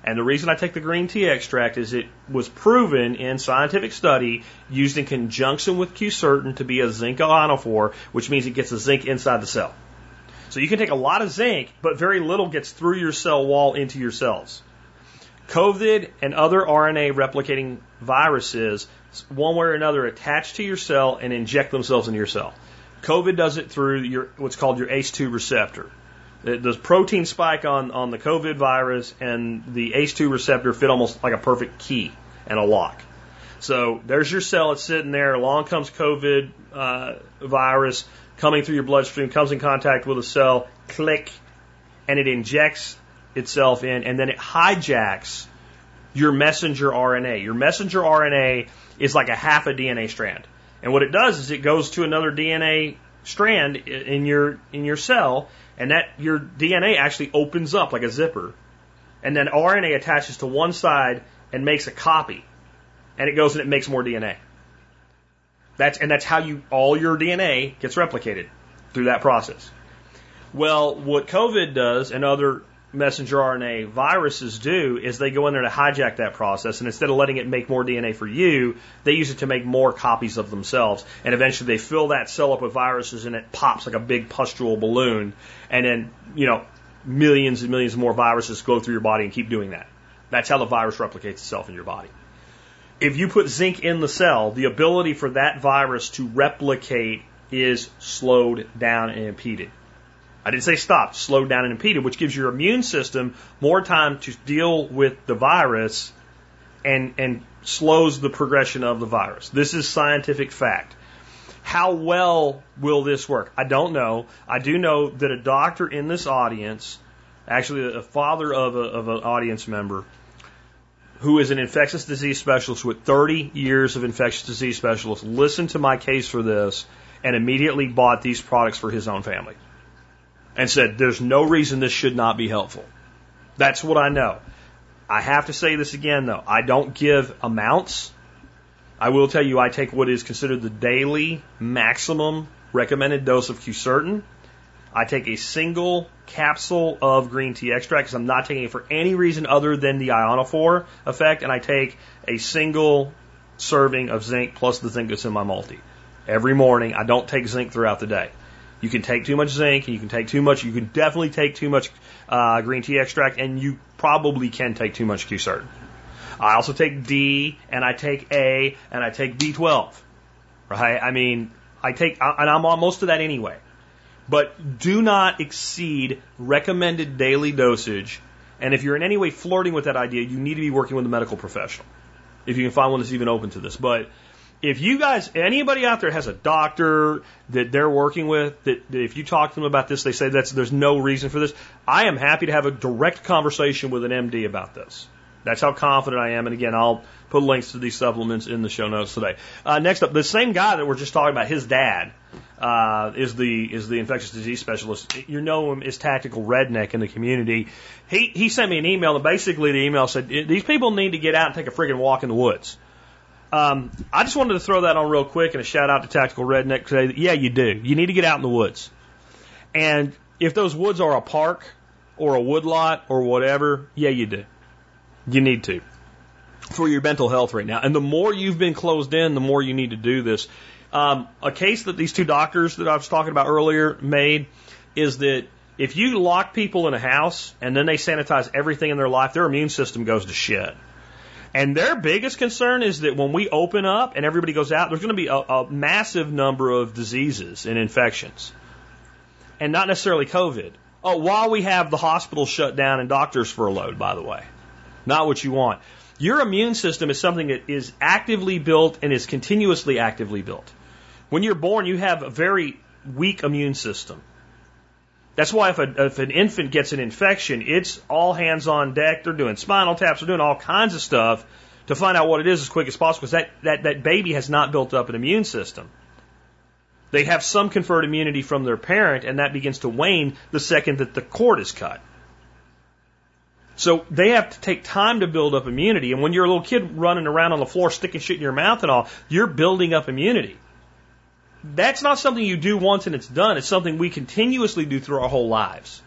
And the reason I take the green tea extract is it was proven in scientific study used in conjunction with quercetin to be a zinc ionophore, which means it gets the zinc inside the cell. So you can take a lot of zinc, but very little gets through your cell wall into your cells. COVID and other RNA replicating viruses one way or another attach to your cell and inject themselves into your cell. COVID does it through your what's called your ACE2 receptor. The, protein spike on, on the COVID virus and the ACE2 receptor fit almost like a perfect key and a lock. So there's your cell. It's sitting there. Along comes COVID uh, virus coming through your bloodstream, comes in contact with a cell, click, and it injects itself in, and then it hijacks your messenger RNA. Your messenger RNA is like a half a DNA strand. And what it does is it goes to another DNA strand in your in your cell, and that your DNA actually opens up like a zipper, and then RNA attaches to one side and makes a copy, and it goes and it makes more DNA. That's and that's how you all your DNA gets replicated through that process. Well, what COVID does and other messenger RNA viruses do is they go in there to hijack that process, and instead of letting it make more DNA for you, they use it to make more copies of themselves. And eventually they fill that cell up with viruses, and it pops like a big pustule balloon. And then, you know, millions and millions more viruses go through your body and keep doing that. That's how the virus replicates itself in your body. If you put zinc in the cell, the ability for that virus to replicate is slowed down and impeded. I didn't say stopped, slowed down and impeded, which gives your immune system more time to deal with the virus and, and slows the progression of the virus. This is scientific fact. How well will this work? I don't know. I do know that a doctor in this audience, actually a father of, a, of an audience member, who is an infectious disease specialist with 30 years of infectious disease specialist, listened to my case for this and immediately bought these products for his own family and said, there's no reason this should not be helpful. That's what I know. I have to say this again though. I don't give amounts. I will tell you I take what is considered the daily maximum recommended dose of quercetin. I take a single capsule of green tea extract because I'm not taking it for any reason other than the ionophore effect, and I take a single serving of zinc plus the zinc that's in my multi. every morning. I don't take zinc throughout the day. You can take too much zinc, and you can take too much. You can definitely take too much uh, green tea extract, and you probably can take too much Q-Cert. I also take D, and I take A, and I take B12. Right? I mean, I take, and I'm on most of that anyway. But do not exceed recommended daily dosage. And if you're in any way flirting with that idea, you need to be working with a medical professional. If you can find one that's even open to this. But if you guys, anybody out there has a doctor that they're working with, that, that if you talk to them about this, they say that's, there's no reason for this, I am happy to have a direct conversation with an MD about this. That's how confident I am. And again, I'll put links to these supplements in the show notes today. Uh, next up, the same guy that we're just talking about, his dad, uh, is the is the infectious disease specialist. You know him as Tactical Redneck in the community. He he sent me an email, and basically the email said these people need to get out and take a friggin' walk in the woods. Um, I just wanted to throw that on real quick and a shout out to Tactical Redneck today. Yeah, you do. You need to get out in the woods. And if those woods are a park or a woodlot or whatever, yeah, you do. You need to for your mental health right now. And the more you've been closed in, the more you need to do this. Um, a case that these two doctors that I was talking about earlier made is that if you lock people in a house and then they sanitize everything in their life, their immune system goes to shit. And their biggest concern is that when we open up and everybody goes out, there's going to be a, a massive number of diseases and infections. And not necessarily COVID. Oh, while we have the hospital shut down and doctors furloughed, by the way. Not what you want. Your immune system is something that is actively built and is continuously actively built. When you're born, you have a very weak immune system. That's why if, a, if an infant gets an infection, it's all hands on deck. They're doing spinal taps, they're doing all kinds of stuff to find out what it is as quick as possible because that, that, that baby has not built up an immune system. They have some conferred immunity from their parent, and that begins to wane the second that the cord is cut. So they have to take time to build up immunity. And when you're a little kid running around on the floor sticking shit in your mouth and all, you're building up immunity. That's not something you do once and it's done. It's something we continuously do through our whole lives.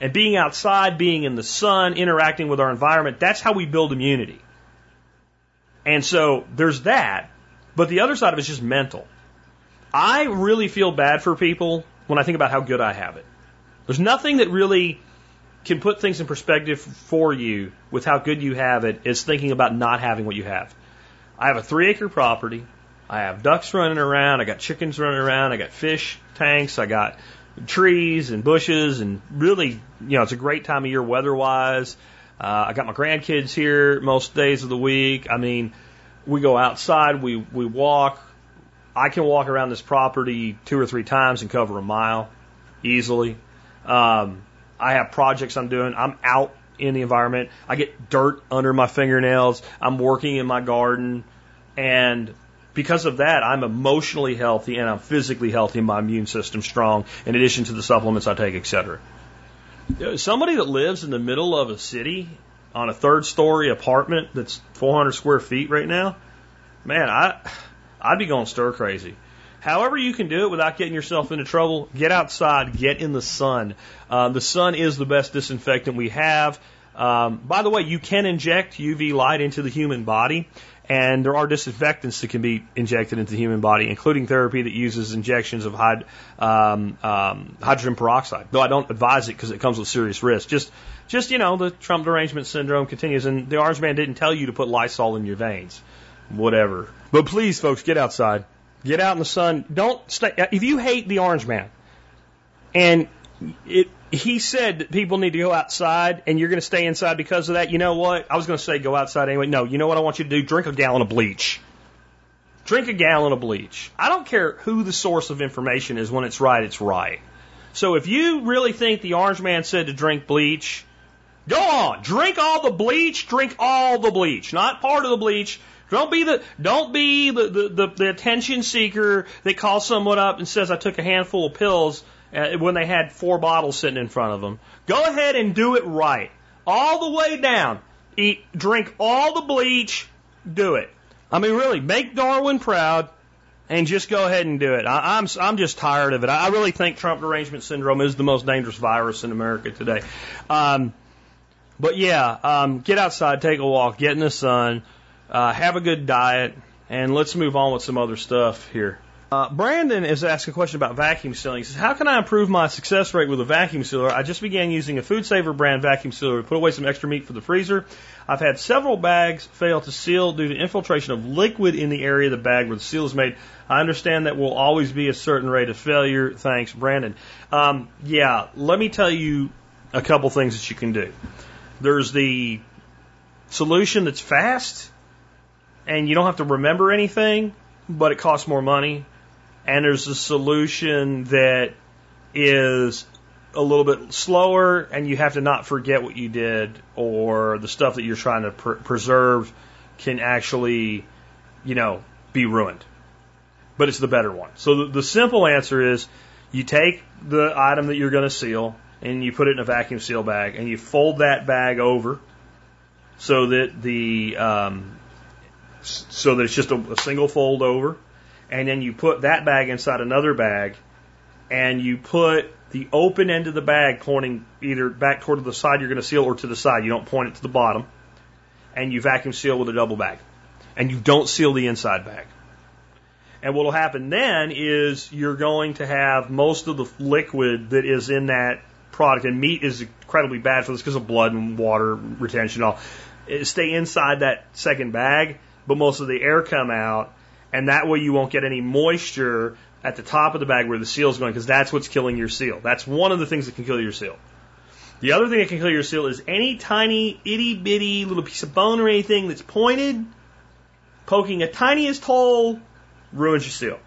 And being outside, being in the sun, interacting with our environment, that's how we build immunity. And so there's that. But the other side of it is just mental. I really feel bad for people when I think about how good I have it. There's nothing that really can put things in perspective for you with how good you have it is thinking about not having what you have. I have a three acre property. I have ducks running around. I got chickens running around. I got fish tanks. I got trees and bushes and really, you know, it's a great time of year weather wise. Uh, I got my grandkids here most days of the week. I mean, we go outside, we, we walk. I can walk around this property two or three times and cover a mile easily. Um, I have projects I'm doing. I'm out in the environment. I get dirt under my fingernails. I'm working in my garden. And because of that, I'm emotionally healthy and I'm physically healthy. My immune system's strong, in addition to the supplements I take, etc. Somebody that lives in the middle of a city on a third story apartment that's 400 square feet right now, man, I, I'd be going stir crazy. However, you can do it without getting yourself into trouble, get outside, get in the sun. Uh, the sun is the best disinfectant we have. Um, by the way, you can inject UV light into the human body, and there are disinfectants that can be injected into the human body, including therapy that uses injections of hyd- um, um, hydrogen peroxide. Though I don't advise it because it comes with serious risk. Just, just you know, the Trump derangement syndrome continues, and the Orange Man didn't tell you to put Lysol in your veins. Whatever. But please, folks, get outside. Get out in the sun. Don't stay. If you hate the orange man, and it, he said that people need to go outside, and you're going to stay inside because of that. You know what? I was going to say go outside anyway. No, you know what I want you to do? Drink a gallon of bleach. Drink a gallon of bleach. I don't care who the source of information is. When it's right, it's right. So if you really think the orange man said to drink bleach, go on. Drink all the bleach. Drink all the bleach. Not part of the bleach. Don't be the don't be the, the, the, the attention seeker that calls someone up and says I took a handful of pills uh, when they had four bottles sitting in front of them. Go ahead and do it right, all the way down. Eat, drink all the bleach. Do it. I mean, really, make Darwin proud and just go ahead and do it. I, I'm I'm just tired of it. I really think Trump derangement syndrome is the most dangerous virus in America today. Um, but yeah, um, get outside, take a walk, get in the sun. Uh, have a good diet, and let's move on with some other stuff here. Uh, Brandon is asking a question about vacuum sealing. He says, How can I improve my success rate with a vacuum sealer? I just began using a FoodSaver brand vacuum sealer to put away some extra meat for the freezer. I've had several bags fail to seal due to infiltration of liquid in the area of the bag where the seal is made. I understand that will always be a certain rate of failure. Thanks, Brandon. Um, yeah, let me tell you a couple things that you can do. There's the solution that's fast and you don't have to remember anything, but it costs more money. And there's a solution that is a little bit slower and you have to not forget what you did or the stuff that you're trying to pr- preserve can actually, you know, be ruined. But it's the better one. So the, the simple answer is you take the item that you're going to seal and you put it in a vacuum seal bag and you fold that bag over so that the um, so that it's just a, a single fold over, and then you put that bag inside another bag, and you put the open end of the bag pointing either back toward the side you're going to seal or to the side. You don't point it to the bottom, and you vacuum seal with a double bag, and you don't seal the inside bag. And what will happen then is you're going to have most of the liquid that is in that product, and meat is incredibly bad for this because of blood and water retention and all. Eh, stay inside that second bag, but most of the air come out, and that way you won't get any moisture at the top of the bag where the seal is going, because that's what's killing your seal. That's one of the things that can kill your seal. The other thing that can kill your seal is any tiny itty bitty little piece of bone or anything that's pointed, poking a tiniest hole, ruins your seal.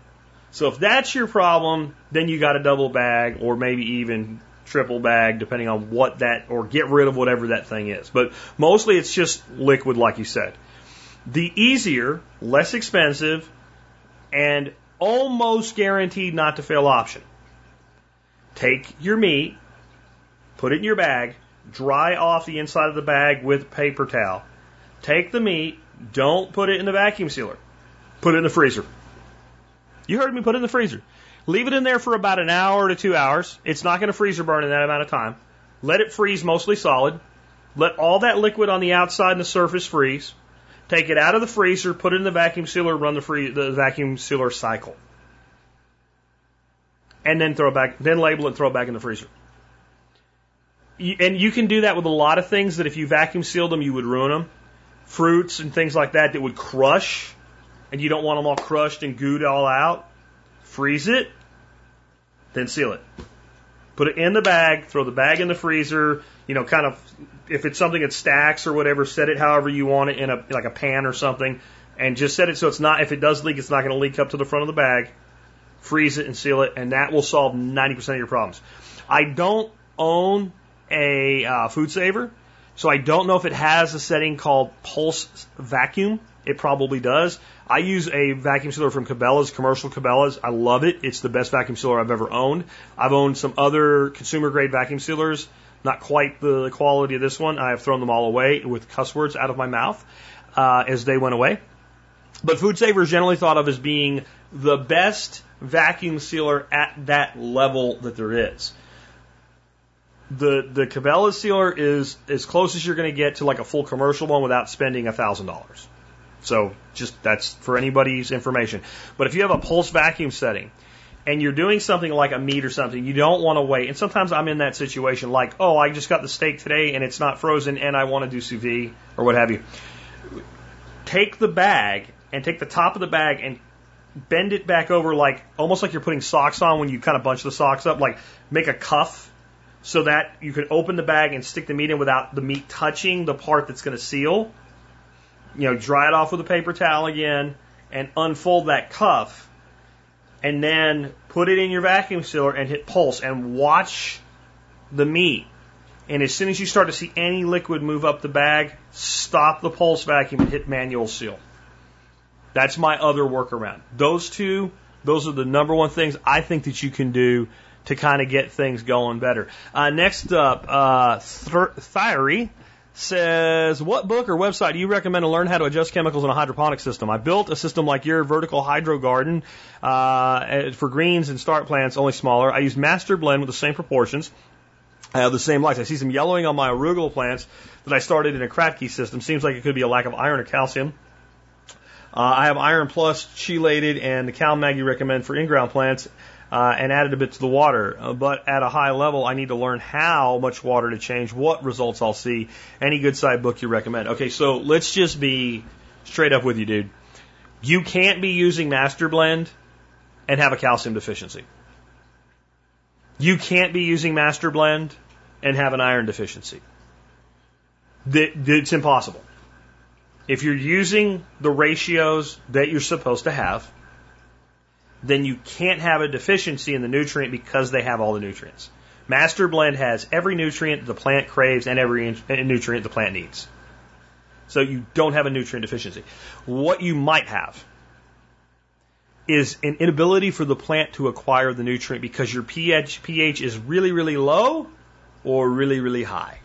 So if that's your problem, then you got a double bag or maybe even triple bag, depending on what that, or get rid of whatever that thing is. But mostly it's just liquid, like you said. The easier, less expensive, and almost guaranteed not to fail option. Take your meat, put it in your bag, dry off the inside of the bag with paper towel. Take the meat, don't put it in the vacuum sealer. Put it in the freezer. You heard me put it in the freezer. Leave it in there for about an hour to two hours. It's not going to freeze or burn in that amount of time. Let it freeze mostly solid. Let all that liquid on the outside and the surface freeze. Take it out of the freezer, put it in the vacuum sealer, run the, free, the vacuum sealer cycle. And then throw it back, then label it, throw it back in the freezer. And you can do that with a lot of things that if you vacuum sealed them, you would ruin them. Fruits and things like that that would crush, and you don't want them all crushed and gooed all out. Freeze it, then seal it. Put it in the bag, throw the bag in the freezer, you know, kind of, if it's something that stacks or whatever, set it however you want it in a, like a pan or something, and just set it so it's not, if it does leak, it's not going to leak up to the front of the bag. Freeze it and seal it, and that will solve 90% of your problems. I don't own a uh, FoodSaver, so I don't know if it has a setting called pulse vacuum. It probably does. I use a vacuum sealer from Cabela's, commercial Cabela's. I love it. It's the best vacuum sealer I've ever owned. I've owned some other consumer grade vacuum sealers, not quite the quality of this one. I have thrown them all away with cuss words out of my mouth uh, as they went away. But FoodSaver is generally thought of as being the best vacuum sealer at that level that there is. The the Cabela sealer is as close as you're going to get to like a full commercial one without spending a thousand dollars. So just that's for anybody's information. But if you have a pulse vacuum setting and you're doing something like a meat or something, you don't want to wait. And sometimes I'm in that situation like, oh, I just got the steak today and it's not frozen and I want to do sous vide or what have you. Take the bag and take the top of the bag and bend it back over like almost like you're putting socks on when you kind of bunch the socks up, like make a cuff so that you can open the bag and stick the meat in without the meat touching the part that's going to seal you know, dry it off with a paper towel again and unfold that cuff and then put it in your vacuum sealer and hit pulse and watch the meat. And as soon as you start to see any liquid move up the bag, stop the pulse vacuum and hit manual seal. That's my other workaround. Those two, those are the number one things I think that you can do to kind of get things going better. Uh, next up, uh, Thyri says, What book or website do you recommend to learn how to adjust chemicals in a hydroponic system? I built a system like your vertical hydro garden uh, for greens and start plants, only smaller. I use master blend with the same proportions. I have the same lights. I see some yellowing on my arugula plants that I started in a Kratky system. Seems like it could be a lack of iron or calcium. Uh, I have Iron Plus chelated and the Cal Mag you recommend for in-ground plants. Uh, and added a bit to the water. Uh, but at a high level, I need to learn how much water to change, what results I'll see, any good side book you recommend. Okay, so let's just be straight up with you, dude. You can't be using Master Blend and have a calcium deficiency. You can't be using Master Blend and have an iron deficiency. It's impossible. If you're using the ratios that you're supposed to have, then you can't have a deficiency in the nutrient because they have all the nutrients. Master Blend has every nutrient the plant craves and every uh, nutrient the plant needs. So you don't have a nutrient deficiency. What you might have is an inability for the plant to acquire the nutrient because your pH, pH is really, really low or really, really high.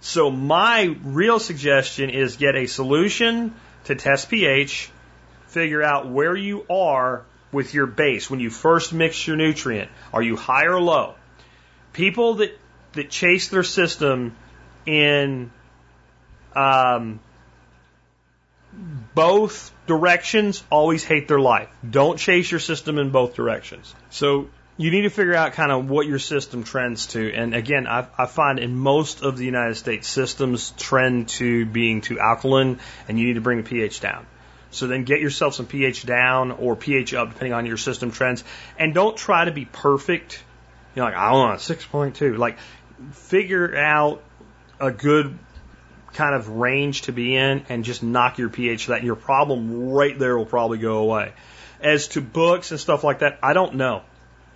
So my real suggestion is get a solution to test pH, figure out where you are with your base when you first mix your nutrient. Are you high or low? People that, that chase their system in um, both directions always hate their life. Don't chase your system in both directions. So you need to figure out kind of what your system trends to. And again, I, I find in most of the United States, systems trend to being too alkaline, and you need to bring the pH down. So then get yourself some pH down or pH up, depending on your system trends. And don't try to be perfect. You know, like I want a 6.2. Like figure out a good kind of range to be in and just knock your pH to that your problem right there will probably go away. As to books and stuff like that, I don't know.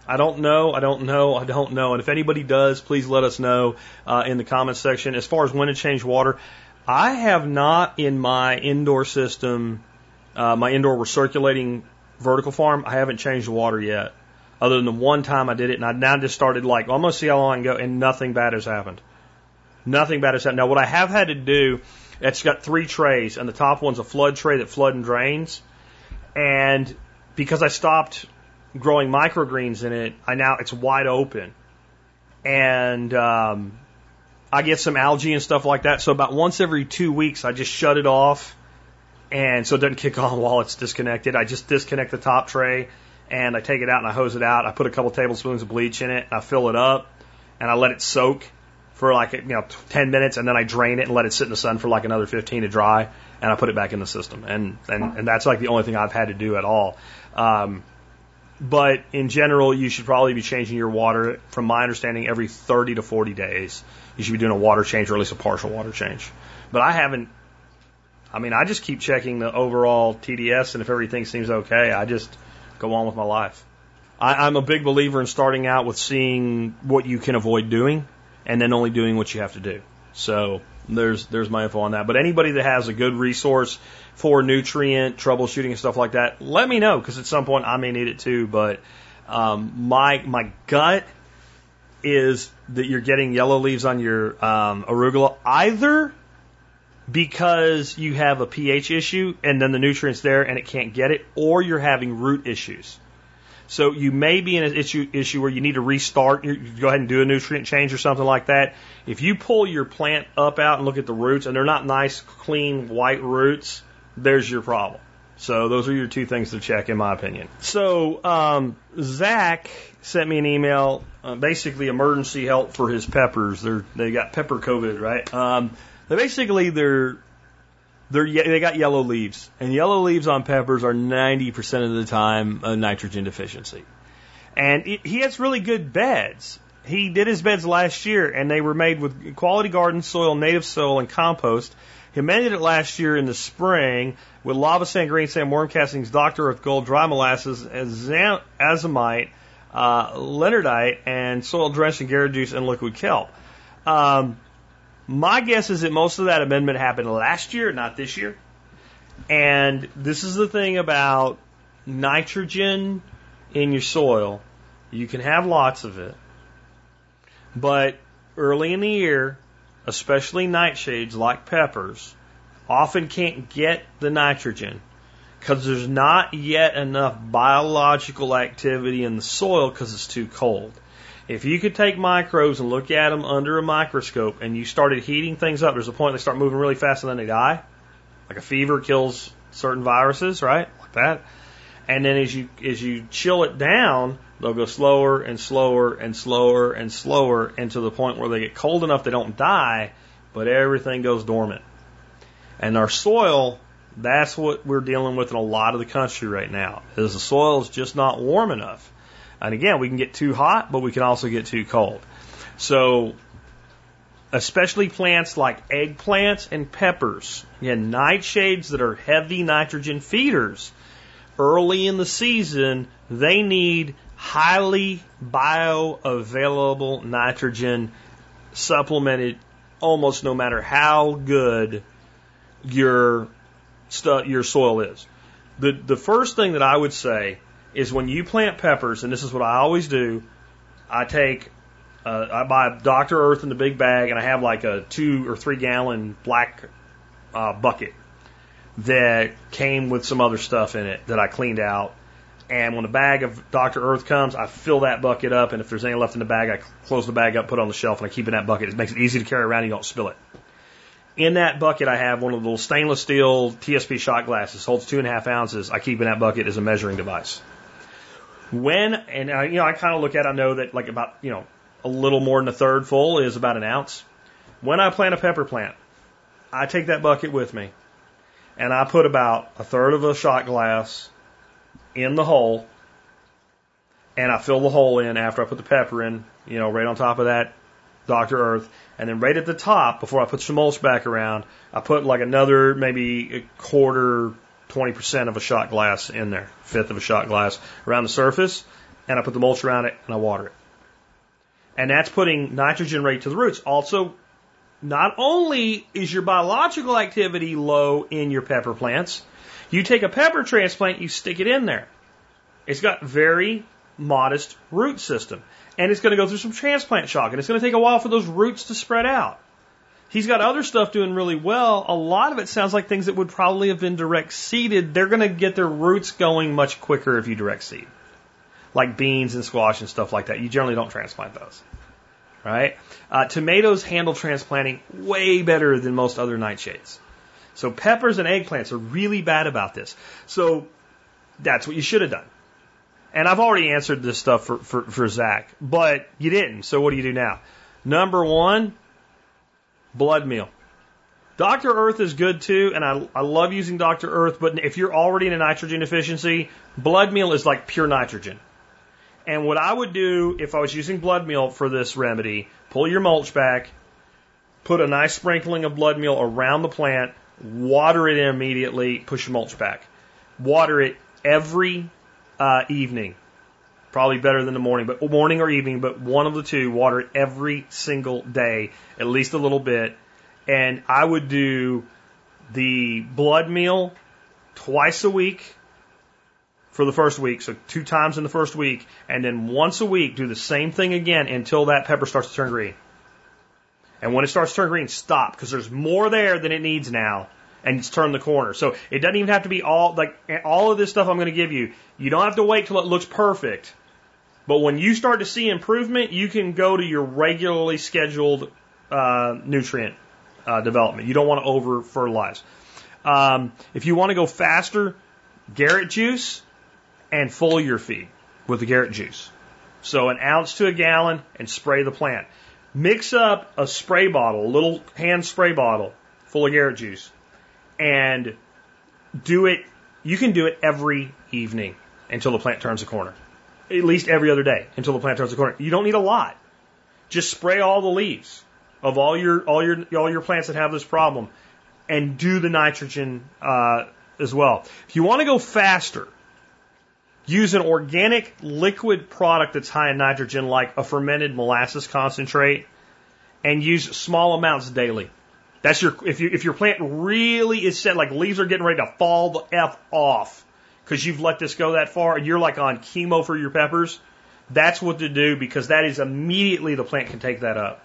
I don't know. I don't know. I don't know. And if anybody does, please let us know uh, in the comments section. As far as when to change water, I have not in my indoor system, uh, my indoor recirculating vertical farm, I haven't changed the water yet. Other than the one time I did it, and I now just started like, well, I'm gonna see how long I can go, and nothing bad has happened. Nothing bad has happened. Now, what I have had to do, it's got three trays, and the top one's a flood tray that flood and drains. And because I stopped growing microgreens in it, I now it's wide open, and um, I get some algae and stuff like that. So about once every two weeks, I just shut it off, and so it doesn't kick on while it's disconnected. I just disconnect the top tray, and I take it out and I hose it out. I put a couple tablespoons of bleach in it, and I fill it up, and I let it soak for like you know 10 minutes and then I drain it and let it sit in the sun for like another 15 to dry and I put it back in the system and and, and that's like the only thing I've had to do at all. Um, but in general, you should probably be changing your water, from my understanding, every 30 to 40 days. You should be doing a water change or at least a partial water change. But I haven't. I mean, I just keep checking the overall TDS, and if everything seems okay, I just go on with my life. I, I'm a big believer in starting out with seeing what you can avoid doing and then only doing what you have to do. So there's there's my info on that. But anybody that has a good resource for nutrient troubleshooting and stuff like that, let me know because at some point I may need it too. But um, my my gut is that you're getting yellow leaves on your um, arugula either because you have a pH issue and then the nutrients there and it can't get it, or you're having root issues. So you may be in an issue, issue where you need to restart, you go ahead and do a nutrient change or something like that. If you pull your plant up out and look at the roots and they're not nice, clean, white roots, there's your problem. So those are your two things to check, in my opinion. So um, Zach sent me an email, uh, basically emergency help for his peppers. They're they got pepper COVID, right? Um, they basically they're they're, they got yellow leaves, and yellow leaves on peppers are 90% of the time a nitrogen deficiency. And it, he has really good beds. He did his beds last year, and they were made with quality garden soil, native soil, and compost. He amended it last year in the spring with lava sand, green sand, worm castings, Dr. Earth Gold, dry molasses, azomite, uh, leonardite, and soil drenched in Garrett juice and liquid kelp. Um, my guess is that most of that amendment happened last year, not this year. And this is the thing about nitrogen in your soil. You can have lots of it, but early in the year, especially nightshades like peppers, often can't get the nitrogen because there's not yet enough biological activity in the soil because it's too cold. If you could take microbes and look at them under a microscope and you started heating things up, there's a point they start moving really fast and then they die. Like a fever kills certain viruses, right? Like that. And then as you as you chill it down, they'll go slower and slower and slower and slower and to the point where they get cold enough they don't die, but everything goes dormant. And our soil, that's what we're dealing with in a lot of the country right now. Is the soil is just not warm enough. And again, we can get too hot, but we can also get too cold. So especially plants like eggplants and peppers, again, nightshades that are heavy nitrogen feeders early in the season, they need highly bioavailable nitrogen supplemented almost no matter how good your stu- your soil is. The the first thing that I would say is when you plant peppers, and this is what I always do, I take uh, I buy Dr. Earth in the big bag, and I have like a two or three gallon black uh, bucket that came with some other stuff in it that I cleaned out. And when the bag of Dr. Earth comes, I fill that bucket up, and if there's any left in the bag, I close the bag up, put it on the shelf, and I keep it in that bucket. It makes it easy to carry around, and you don't spill it. In that bucket, I have one of the little stainless steel TSP shot glasses, holds two and a half ounces. I keep in that bucket as a measuring device. When, and I, you know, I kind of look at, I know that like about, you know, a little more than a third full is about an ounce. When I plant a pepper plant, I take that bucket with me and I put about a third of a shot glass in the hole and I fill the hole in after I put the pepper in, you know, right on top of that Dr. Earth. And then right at the top, before I put some mulch back around, I put like another maybe a quarter, 20% of a shot glass in there, fifth of a shot glass around the surface. And I put the mulch around it and I water it. And that's putting nitrogen right to the roots. Also, not only is your biological activity low in your pepper plants, you take a pepper transplant, you stick it in there. It's got very modest root system. And it's going to go through some transplant shock. And it's going to take a while for those roots to spread out. He's got other stuff doing really well. A lot of it sounds like things that would probably have been direct seeded. They're going to get their roots going much quicker if you direct seed like beans and squash and stuff like that. You generally don't transplant those, right? Uh, tomatoes handle transplanting way better than most other nightshades. So peppers and eggplants are really bad about this. So that's what you should have done. And I've already answered this stuff for, for, for Zach, but you didn't. So what do you do now? Number one, blood meal. Dr. Earth is good too, and I, I love using Dr. Earth, but if you're already in a nitrogen deficiency, blood meal is like pure nitrogen. And what I would do if I was using blood meal for this remedy, pull your mulch back, put a nice sprinkling of blood meal around the plant, water it immediately, push your mulch back. Water it every uh, evening. Probably better than the morning, but morning or evening, but one of the two, water it every single day, at least a little bit. And I would do the blood meal twice a week for the first week, so two times in the first week, and then once a week do the same thing again until that pepper starts to turn green. And when it starts to turn green, stop because there's more there than it needs now, and it's turned the corner. So it doesn't even have to be all like all of this stuff I'm going to give you. You don't have to wait till it looks perfect. But when you start to see improvement, you can go to your regularly scheduled uh, nutrient uh, development. You don't want to over fertilize. Um, if you want to go faster, Garrett juice and foliar feed with the Garrett juice. So an ounce to a gallon and spray the plant. Mix up a spray bottle, a little hand spray bottle full of Garrett juice, and do it. You can do it every evening until the plant turns a corner. At least every other day until the plant turns a corner. You don't need a lot. Just spray all the leaves of all your all your all your plants that have this problem, and do the nitrogen uh, as well. If you want to go faster, use an organic liquid product that's high in nitrogen, like a fermented molasses concentrate, and use small amounts daily. That's your if you if your plant really is set like leaves are getting ready to fall the f off because you've let this go that far and you're like on chemo for your peppers. That's what to do because that is immediately the plant can take that up.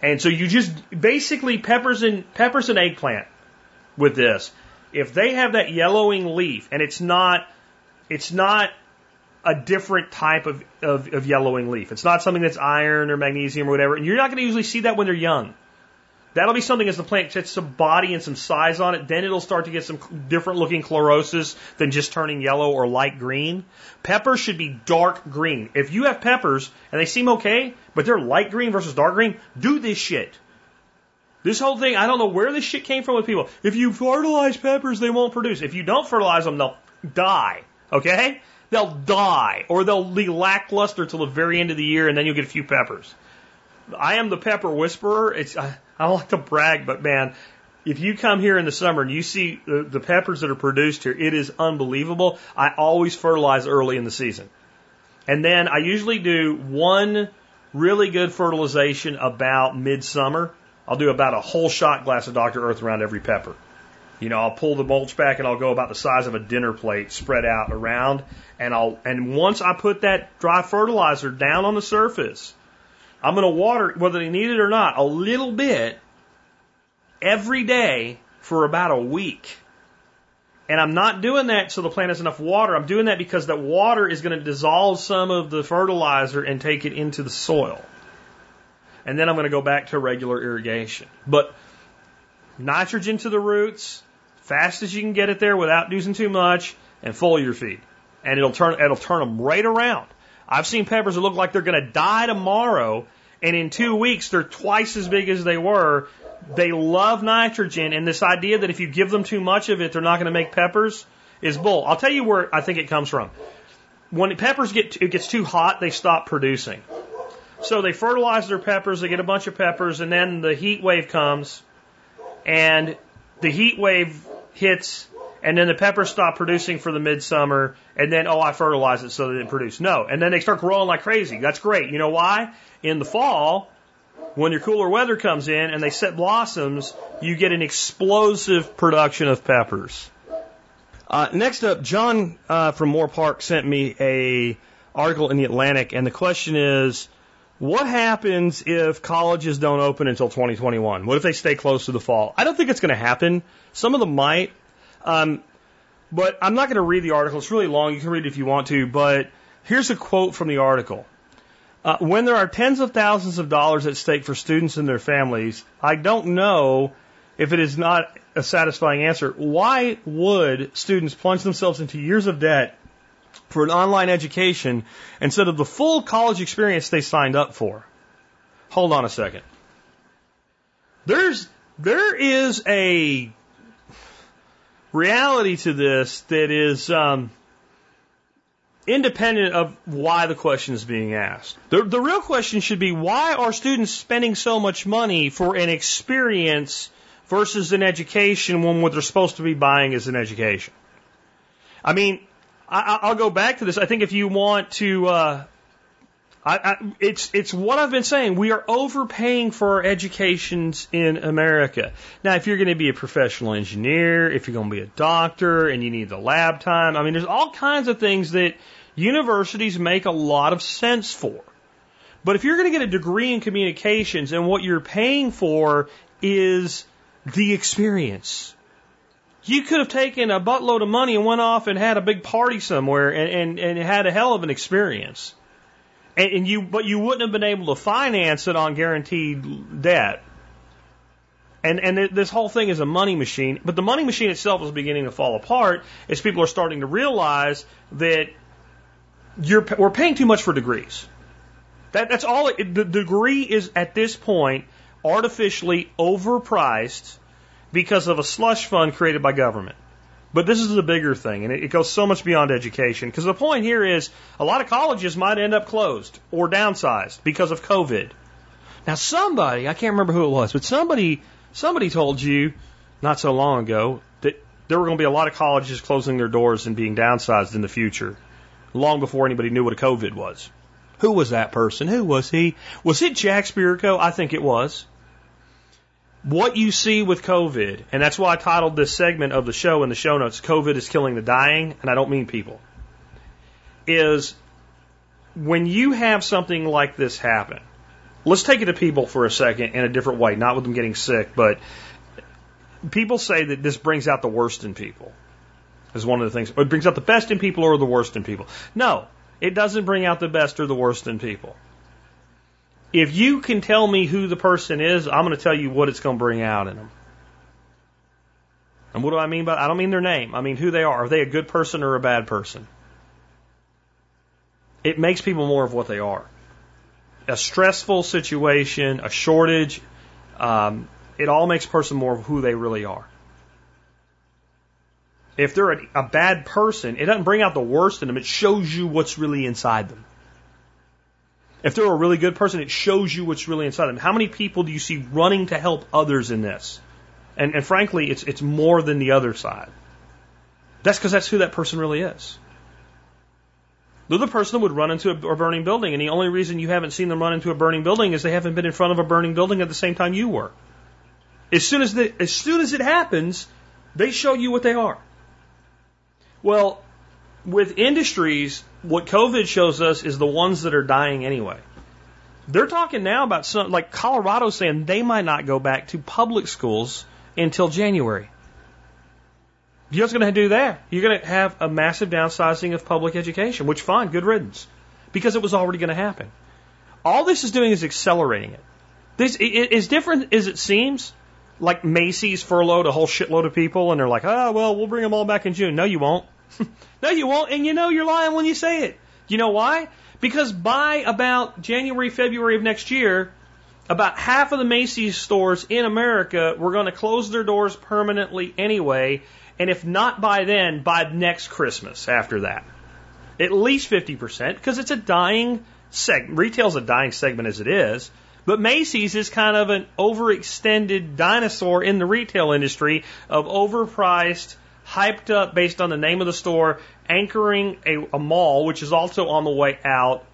And so you just basically peppers and peppers and eggplant with this. If they have that yellowing leaf and it's not it's not a different type of, of, of yellowing leaf. It's not something that's iron or magnesium or whatever. And you're not going to usually see that when they're young. That'll be something as the plant gets some body and some size on it, then it'll start to get some different looking chlorosis than just turning yellow or light green. Peppers should be dark green. If you have peppers and they seem okay, but they're light green versus dark green, do this shit. This whole thing, I don't know where this shit came from with people. If you fertilize peppers, they won't produce. If you don't fertilize them, they'll die. Okay? They'll die. Or they'll be lackluster till the very end of the year and then you'll get a few peppers. I am the pepper whisperer. It's, I, I don't like to brag, but man, if you come here in the summer and you see the, the peppers that are produced here, it is unbelievable. I always fertilize early in the season. And then I usually do one really good fertilization about midsummer. I'll do about a whole shot glass of Dr. Earth around every pepper. You know, I'll pull the mulch back and I'll go about the size of a dinner plate spread out around and I'll and once I put that dry fertilizer down on the surface, I'm going to water whether they need it or not a little bit every day for about a week. And I'm not doing that so the plant has enough water. I'm doing that because that water is going to dissolve some of the fertilizer and take it into the soil. And then I'm going to go back to regular irrigation. But nitrogen to the roots, fast as you can get it there without using too much, and foliar feed. And it'll turn, it'll turn them right around. I've seen peppers that look like they're going to die tomorrow, and in two weeks they're twice as big as they were. They love nitrogen, and this idea that if you give them too much of it, they're not going to make peppers is bull. I'll tell you where I think it comes from. When peppers get it gets too hot, they stop producing. So they fertilize their peppers, they get a bunch of peppers, and then the heat wave comes, and the heat wave hits and then the peppers stop producing for the midsummer, and then, oh, I fertilize it so they didn't produce. No. And then they start growing like crazy. That's great. You know why? In the fall, when your cooler weather comes in and they set blossoms, you get an explosive production of peppers. Uh, next up, John uh, from Moorpark sent me a article in the Atlantic, and the question is, what happens if colleges don't open until 2021? What if they stay close to the fall? I don't think it's going to happen. Some of them might. Um, but I'm not going to read the article. It's really long. You can read it if you want to. But here's a quote from the article. Uh, when there are tens of thousands of dollars at stake for students and their families, I don't know if it is not a satisfying answer. Why would students plunge themselves into years of debt for an online education instead of the full college experience they signed up for? Hold on a second. There's there is a reality to this that is um, independent of why the question is being asked. The, the real question should be why are students spending so much money for an experience versus an education when what they're supposed to be buying is an education? I mean, I, I'll go back to this. I think if you want to uh, I, I, it's it's what I've been saying. We are overpaying for our educations in America. Now, if you're going to be a professional engineer, if you're going to be a doctor, and you need the lab time, I mean, there's all kinds of things that universities make a lot of sense for. But if you're going to get a degree in communications and what you're paying for is the experience, you could have taken a buttload of money and went off and had a big party somewhere and, and, and had a hell of an experience. And, and you, but you wouldn't have been able to finance it on guaranteed debt. And, and th this whole thing is a money machine, but the money machine itself is beginning to fall apart as people are starting to realize that you're, we're paying too much for degrees. That, that's all. It, the degree is at this point artificially overpriced because of a slush fund created by government. But this is the bigger thing, and it goes so much beyond education. Because the point here is a lot of colleges might end up closed or downsized because of COVID. Now, somebody, I can't remember who it was, but somebody, somebody told you not so long ago that there were going to be a lot of colleges closing their doors and being downsized in the future, long before anybody knew what a COVID was. Who was that person? Who was he? Was it Jack Spirko? I think it was what you see with COVID, and that's why I titled this segment of the show in the show notes, COVID is killing the dying, and I don't mean people, is when you have something like this happen, let's take it to people for a second in a different way, not with them getting sick, but people say that this brings out the worst in people. Is one of the things. It brings out the best in people or the worst in people. No, it doesn't bring out the best or the worst in people. If you can tell me who the person is, I'm going to tell you what it's going to bring out in them. And what do I mean by I don't mean their name. I mean who they are. Are they a good person or a bad person? It makes people more of what they are. A stressful situation, a shortage, um, it all makes a person more of who they really are. If they're a, a bad person, it doesn't bring out the worst in them. It shows you what's really inside them. If they're a really good person, it shows you what's really inside them. How many people do you see running to help others in this? And, and frankly, it's, it's more than the other side. That's because that's who that person really is. The other person would run into a, a burning building, and the only reason you haven't seen them run into a burning building is they haven't been in front of a burning building at the same time you were. As soon as, the, as soon as it happens, they show you what they are. Well, with industries, what COVID shows us is the ones that are dying anyway. They're talking now about some, like Colorado saying they might not go back to public schools until January. You're what's going to do that. You're going to have a massive downsizing of public education, which fine, good riddance, because it was already going to happen. All this is doing is accelerating it. This it, as different as it seems. Like Macy's furloughed a whole shitload of people, and they're like, "Oh well, we'll bring them all back in June." No, you won't. no, you won't, and you know you're lying when you say it. You know why? Because by about January, February of next year, about half of the Macy's stores in America were going to close their doors permanently anyway, and if not by then, by next Christmas after that. At least 50%, because it's a dying segment. Retail's a dying segment as it is. But Macy's is kind of an overextended dinosaur in the retail industry of overpriced, hyped up based on the name of the store, anchoring a, a mall, which is also on the way out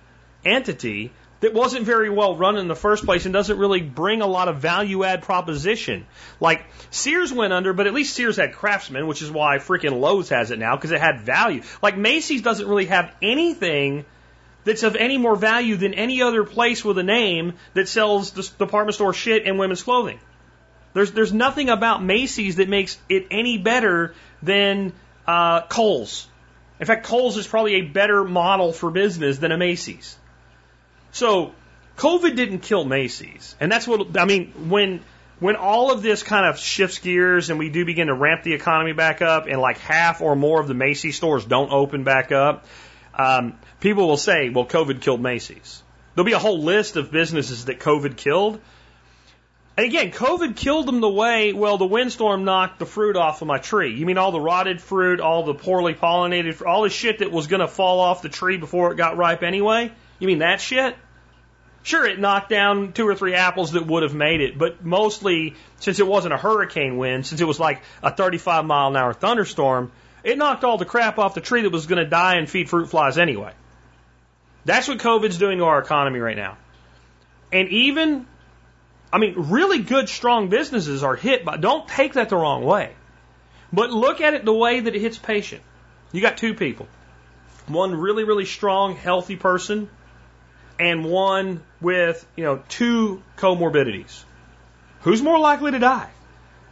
entity that wasn't very well run in the first place and doesn't really bring a lot of value add proposition. Like Sears went under, but at least Sears had Craftsman, which is why freaking Lowe's has it now because it had value. Like Macy's doesn't really have anything that's of any more value than any other place with a name that sells department store shit and women's clothing. There's there's nothing about Macy's that makes it any better than uh, Kohl's. In fact, Kohl's is probably a better model for business than a Macy's. So COVID didn't kill Macy's, and that's what I mean when when all of this kind of shifts gears and we do begin to ramp the economy back up, and like half or more of the Macy's stores don't open back up, um, people will say, "Well, COVID killed Macy's." There'll be a whole list of businesses that COVID killed. And again, COVID killed them the way, well, the windstorm knocked the fruit off of my tree. You mean all the rotted fruit, all the poorly pollinated, all the shit that was going to fall off the tree before it got ripe anyway? You mean that shit? Sure, it knocked down two or three apples that would have made it, but mostly, since it wasn't a hurricane wind, since it was like a 35 mile an hour thunderstorm, it knocked all the crap off the tree that was going to die and feed fruit flies anyway. That's what COVID's doing to our economy right now. And even, I mean, really good, strong businesses are hit by, don't take that the wrong way. But look at it the way that it hits patient. You got two people. One really, really strong, healthy person and one with, you know, two comorbidities. Who's more likely to die?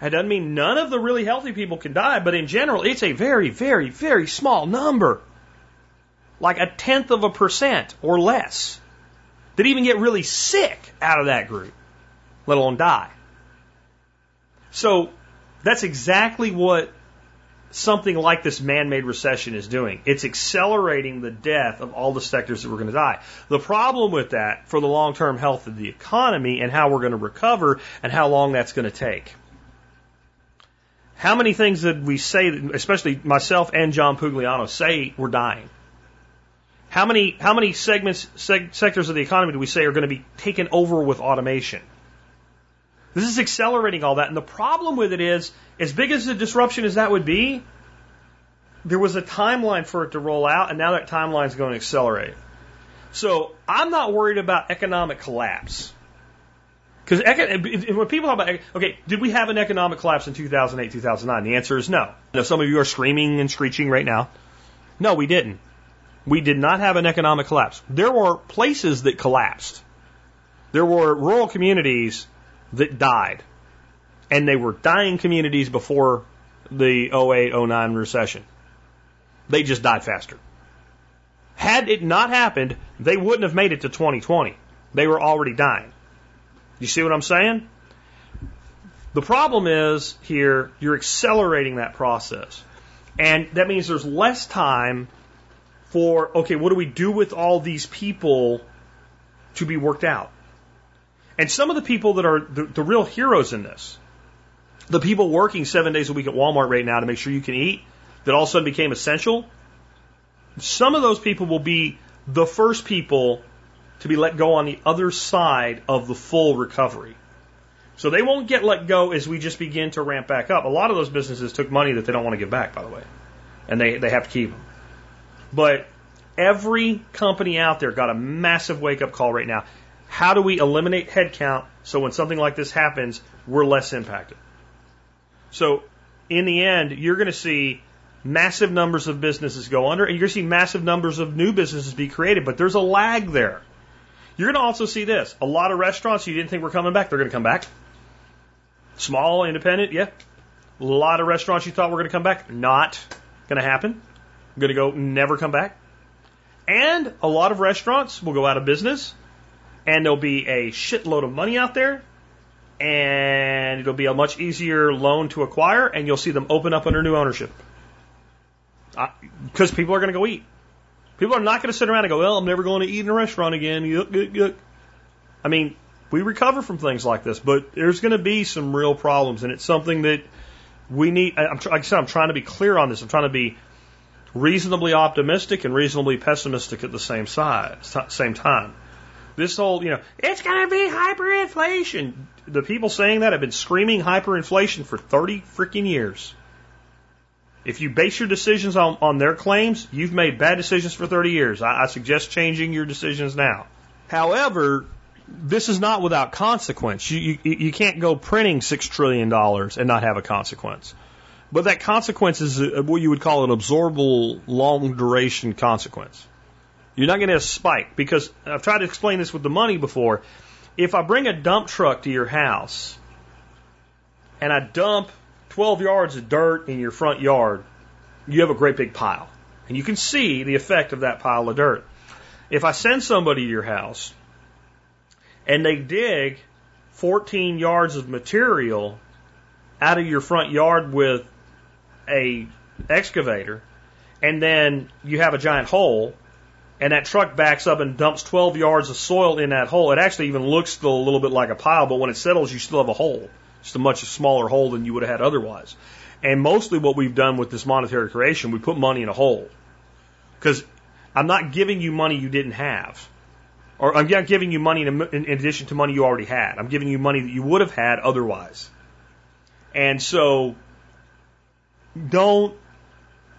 That doesn't mean none of the really healthy people can die, but in general, it's a very, very, very small number. Like a tenth of a percent or less that even get really sick out of that group, let alone die. So that's exactly what something like this man-made recession is doing. It's accelerating the death of all the sectors that were going to die. The problem with that for the long-term health of the economy and how we're going to recover and how long that's going to take. How many things did we say, especially myself and John Pugliano, say we're dying? How many, how many segments, seg, sectors of the economy do we say are going to be taken over with automation? This is accelerating all that. And the problem with it is, as big as the disruption as that would be, there was a timeline for it to roll out, and now that timeline is going to accelerate. So I'm not worried about economic collapse. Because when people talk about, okay, did we have an economic collapse in 2008, 2009? The answer is no. Now, some of you are screaming and screeching right now. No, we didn't. We did not have an economic collapse. There were places that collapsed. There were rural communities that died. And they were dying communities before the 08 09 recession. They just died faster. Had it not happened, they wouldn't have made it to 2020. They were already dying. You see what I'm saying? The problem is here, you're accelerating that process. And that means there's less time for, okay, what do we do with all these people to be worked out? And some of the people that are the, the real heroes in this, the people working seven days a week at Walmart right now to make sure you can eat, that all of a sudden became essential, some of those people will be the first people to be let go on the other side of the full recovery. So they won't get let go as we just begin to ramp back up. A lot of those businesses took money that they don't want to give back, by the way, and they, they have to keep them. But every company out there got a massive wake up call right now. How do we eliminate headcount so when something like this happens, we're less impacted? So in the end, you're going to see massive numbers of businesses go under, and you're going to see massive numbers of new businesses be created, but there's a lag there. You're going to also see this. A lot of restaurants you didn't think were coming back, they're going to come back. Small, independent, yeah. A lot of restaurants you thought were going to come back, not going to happen. Going to go never come back. And a lot of restaurants will go out of business, and there'll be a shitload of money out there, and it'll be a much easier loan to acquire, and you'll see them open up under new ownership. Because people are going to go eat. People are not going to sit around and go, well, I'm never going to eat in a restaurant again. Yuck, yuck, yuck. I mean, we recover from things like this, but there's going to be some real problems, and it's something that we need. I'm, like I said, I'm trying to be clear on this. I'm trying to be reasonably optimistic and reasonably pessimistic at the same size, same time. This whole, you know, it's going to be hyperinflation. The people saying that have been screaming hyperinflation for 30 freaking years. If you base your decisions on, on their claims, you've made bad decisions for 30 years. I, I suggest changing your decisions now. However, this is not without consequence. You, you, you can't go printing $6 trillion and not have a consequence. But that consequence is what you would call an absorbable long duration consequence. You're not going to have a spike because I've tried to explain this with the money before. If I bring a dump truck to your house and I dump 12 yards of dirt in your front yard, you have a great big pile. And you can see the effect of that pile of dirt. If I send somebody to your house and they dig 14 yards of material out of your front yard with a excavator, and then you have a giant hole, and that truck backs up and dumps 12 yards of soil in that hole, it actually even looks a little bit like a pile, but when it settles, you still have a hole. Just a much smaller hole than you would have had otherwise. And mostly what we've done with this monetary creation, we put money in a hole. Because I'm not giving you money you didn't have. Or I'm not giving you money in, in, addition to money you already had. I'm giving you money that you would have had otherwise. And so don't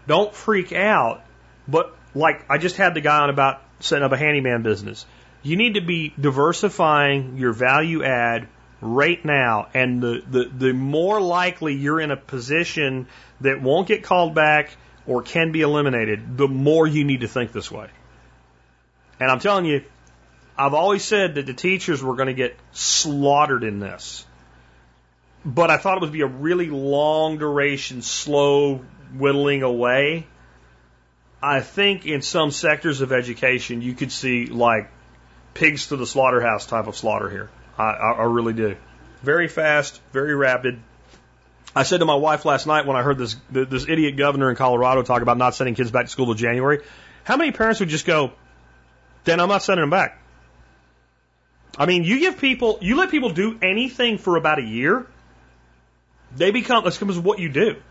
don't freak out. But like I just had the guy on about setting up a handyman business. You need to be diversifying your value add right now. And the, the, the more likely you're in a position that won't get called back or can be eliminated, the more you need to think this way. And I'm telling you, I've always said that the teachers were going to get slaughtered in this. But I thought it would be a really long duration, slow whittling away. I think in some sectors of education, you could see like pigs to the slaughterhouse type of slaughter here. I, I, I really do. Very fast, very rapid. I said to my wife last night when I heard this this idiot governor in Colorado talk about not sending kids back to school till January, how many parents would just go, "Then I'm not sending them back." I mean, you give people, you let people do anything for about a year, they become. This comes what you do.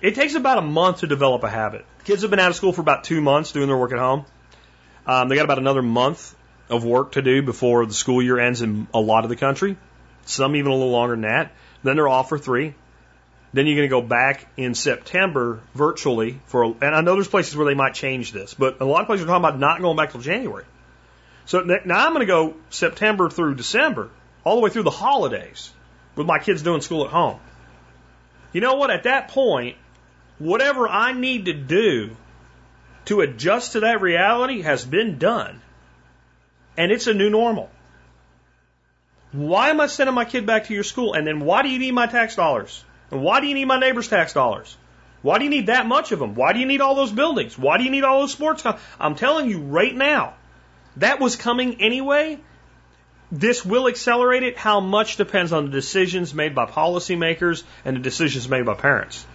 It takes about a month to develop a habit. Kids have been out of school for about two months doing their work at home. Um, they got about another month of work to do before the school year ends in a lot of the country. Some even a little longer than that. Then they're off for three. Then you're going to go back in September virtually for, and I know there's places where they might change this, but a lot of places are talking about not going back till January. So now I'm going to go September through December, all the way through the holidays with my kids doing school at home. You know what? At that point, whatever I need to do to adjust to that reality has been done and it's a new normal. Why am I sending my kid back to your school? And then why do you need my tax dollars? And why do you need my neighbor's tax dollars? Why do you need that much of them? Why do you need all those buildings? Why do you need all those sports? I'm telling you right now, that was coming anyway. this will accelerate it. How much depends on the decisions made by policymakers and the decisions made by parents.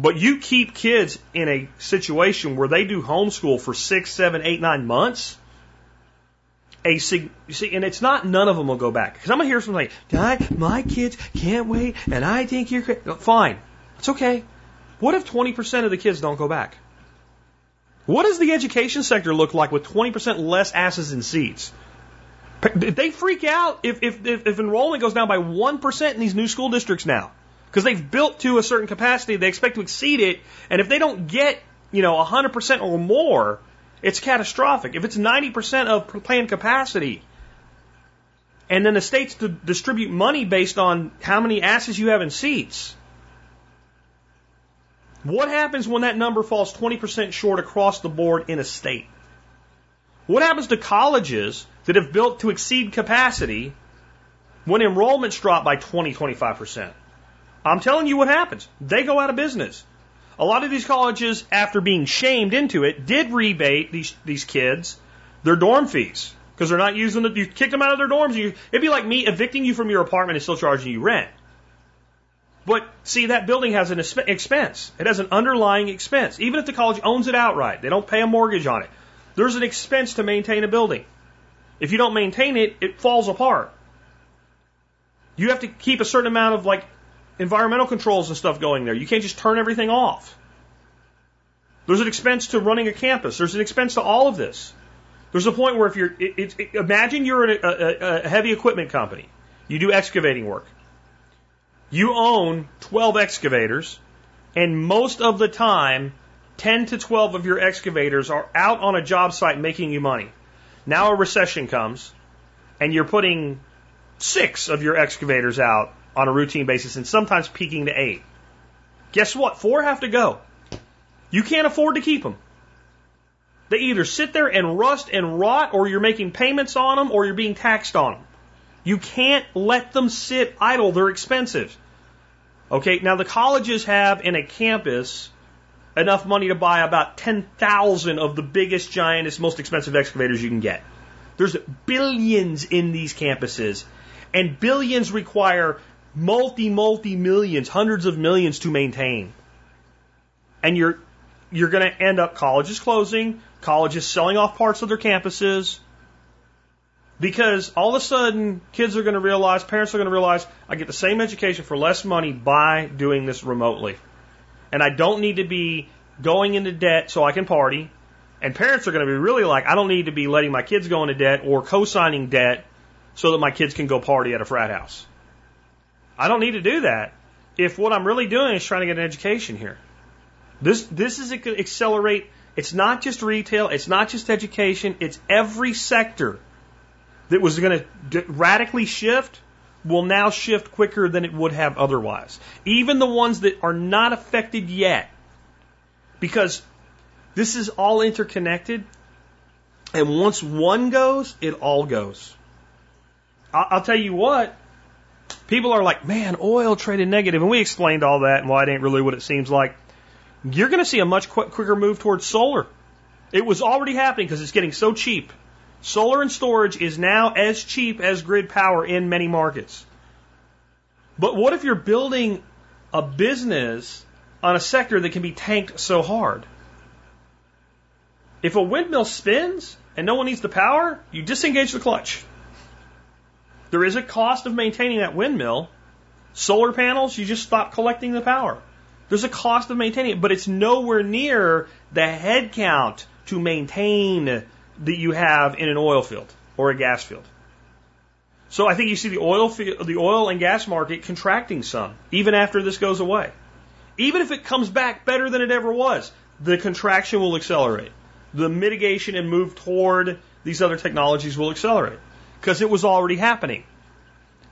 But you keep kids in a situation where they do homeschool for six, seven, eight, nine months. A sig- you see, and it's not none of them will go back because I'm gonna hear something like, "Dad, my kids can't wait, and I think you're cra-. fine. It's okay. What if 20% of the kids don't go back? What does the education sector look like with 20% less asses in seats? They freak out if, if, if, if enrollment goes down by 1% in these new school districts now. Because they've built to a certain capacity, they expect to exceed it, and if they don't get, you know, 100% or more, it's catastrophic. If it's 90% of planned capacity, and then the states to distribute money based on how many asses you have in seats, what happens when that number falls 20% short across the board in a state? What happens to colleges that have built to exceed capacity when enrollments drop by 20, 25%? I'm telling you what happens. They go out of business. A lot of these colleges, after being shamed into it, did rebate these these kids their dorm fees because they're not using it. You kick them out of their dorms. You, it'd be like me evicting you from your apartment and still charging you rent. But see, that building has an expense. It has an underlying expense. Even if the college owns it outright, they don't pay a mortgage on it. There's an expense to maintain a building. If you don't maintain it, it falls apart. You have to keep a certain amount of like environmental controls and stuff going there. You can't just turn everything off. There's an expense to running a campus. There's an expense to all of this. There's a point where if you're, it, it, it, imagine you're a, a, a heavy equipment company. You do excavating work. You own 12 excavators, and most of the time, 10 to 12 of your excavators are out on a job site making you money. Now a recession comes, and you're putting six of your excavators out on a routine basis and sometimes peaking to eight. Guess what? Four have to go. You can't afford to keep them. They either sit there and rust and rot, or you're making payments on them, or you're being taxed on them. You can't let them sit idle. They're expensive. Okay, now the colleges have in a campus enough money to buy about 10,000 of the biggest, giantest, most expensive excavators you can get. There's billions in these campuses, and billions require multi, multi millions, hundreds of millions to maintain. And you're, you're going to end up colleges closing, colleges selling off parts of their campuses, because all of a sudden kids are going to realize, parents are going to realize, I get the same education for less money by doing this remotely. And I don't need to be going into debt so I can party. And parents are going to be really like, I don't need to be letting my kids go into debt or co-signing debt so that my kids can go party at a frat house. I don't need to do that if what I'm really doing is trying to get an education here. This this is accelerate. It's not just retail. It's not just education. It's every sector that was going to radically shift will now shift quicker than it would have otherwise. Even the ones that are not affected yet, because this is all interconnected. And once one goes, it all goes. I'll tell you what, people are like, man, oil traded negative, and we explained all that and why it ain't really what it seems like. You're going to see a much qu- quicker move towards solar. It was already happening because it's getting so cheap. Solar and storage is now as cheap as grid power in many markets. But what if you're building a business on a sector that can be tanked so hard? If a windmill spins and no one needs the power, you disengage the clutch. There is a cost of maintaining that windmill. Solar panels, you just stop collecting the power. There's a cost of maintaining it, but it's nowhere near the head count to maintain that you have in an oil field or a gas field. So I think you see the oil field, the oil and gas market contracting some, even after this goes away. Even if it comes back better than it ever was, the contraction will accelerate. The mitigation and move toward these other technologies will accelerate because it was already happening.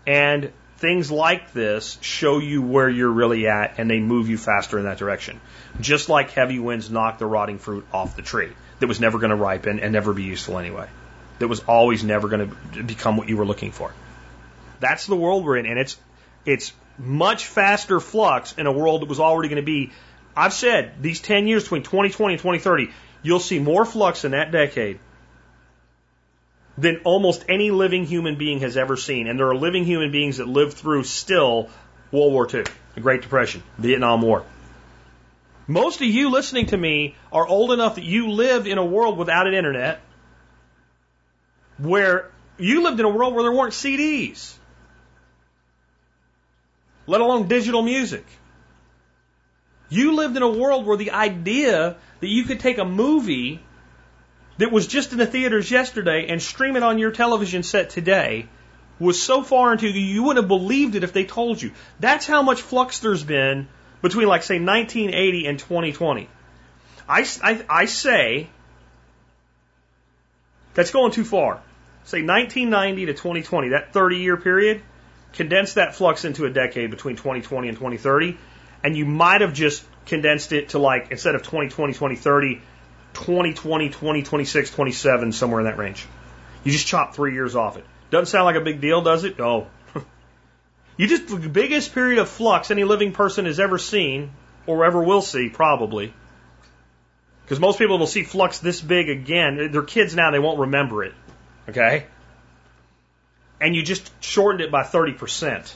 And things like this show you where you're really at and they move you faster in that direction. Just like heavy winds knock the rotting fruit off the tree that was never going to ripen and never be useful anyway. That was always never going to become what you were looking for. That's the world we're in and it's it's much faster flux in a world that was already going to be I've said these 10 years between 2020 and 2030, you'll see more flux in that decade than almost any living human being has ever seen. And there are living human beings that lived through still World War II, the Great Depression, Vietnam War. Most of you listening to me are old enough that you lived in a world without an internet, where you lived in a world where there weren't CDs, let alone digital music. You lived in a world where the idea that you could take a movie that was just in the theaters yesterday and stream it on your television set today was so far into you, you wouldn't have believed it if they told you. That's how much flux there's been between, like, say, 1980 and 2020. I, I, I say that's going too far. Say 1990 to 2020, that 30 year period, condense that flux into a decade between 2020 and 2030, and you might have just condensed it to like, instead of 2020, 2030, 2020, 2026, 27, somewhere in that range. You just chop three years off it. Doesn't sound like a big deal, does it? Oh. you just, the biggest period of flux any living person has ever seen, or ever will see, probably. Because most people will see flux this big again. They're kids now, they won't remember it. Okay? And you just shortened it by 30%.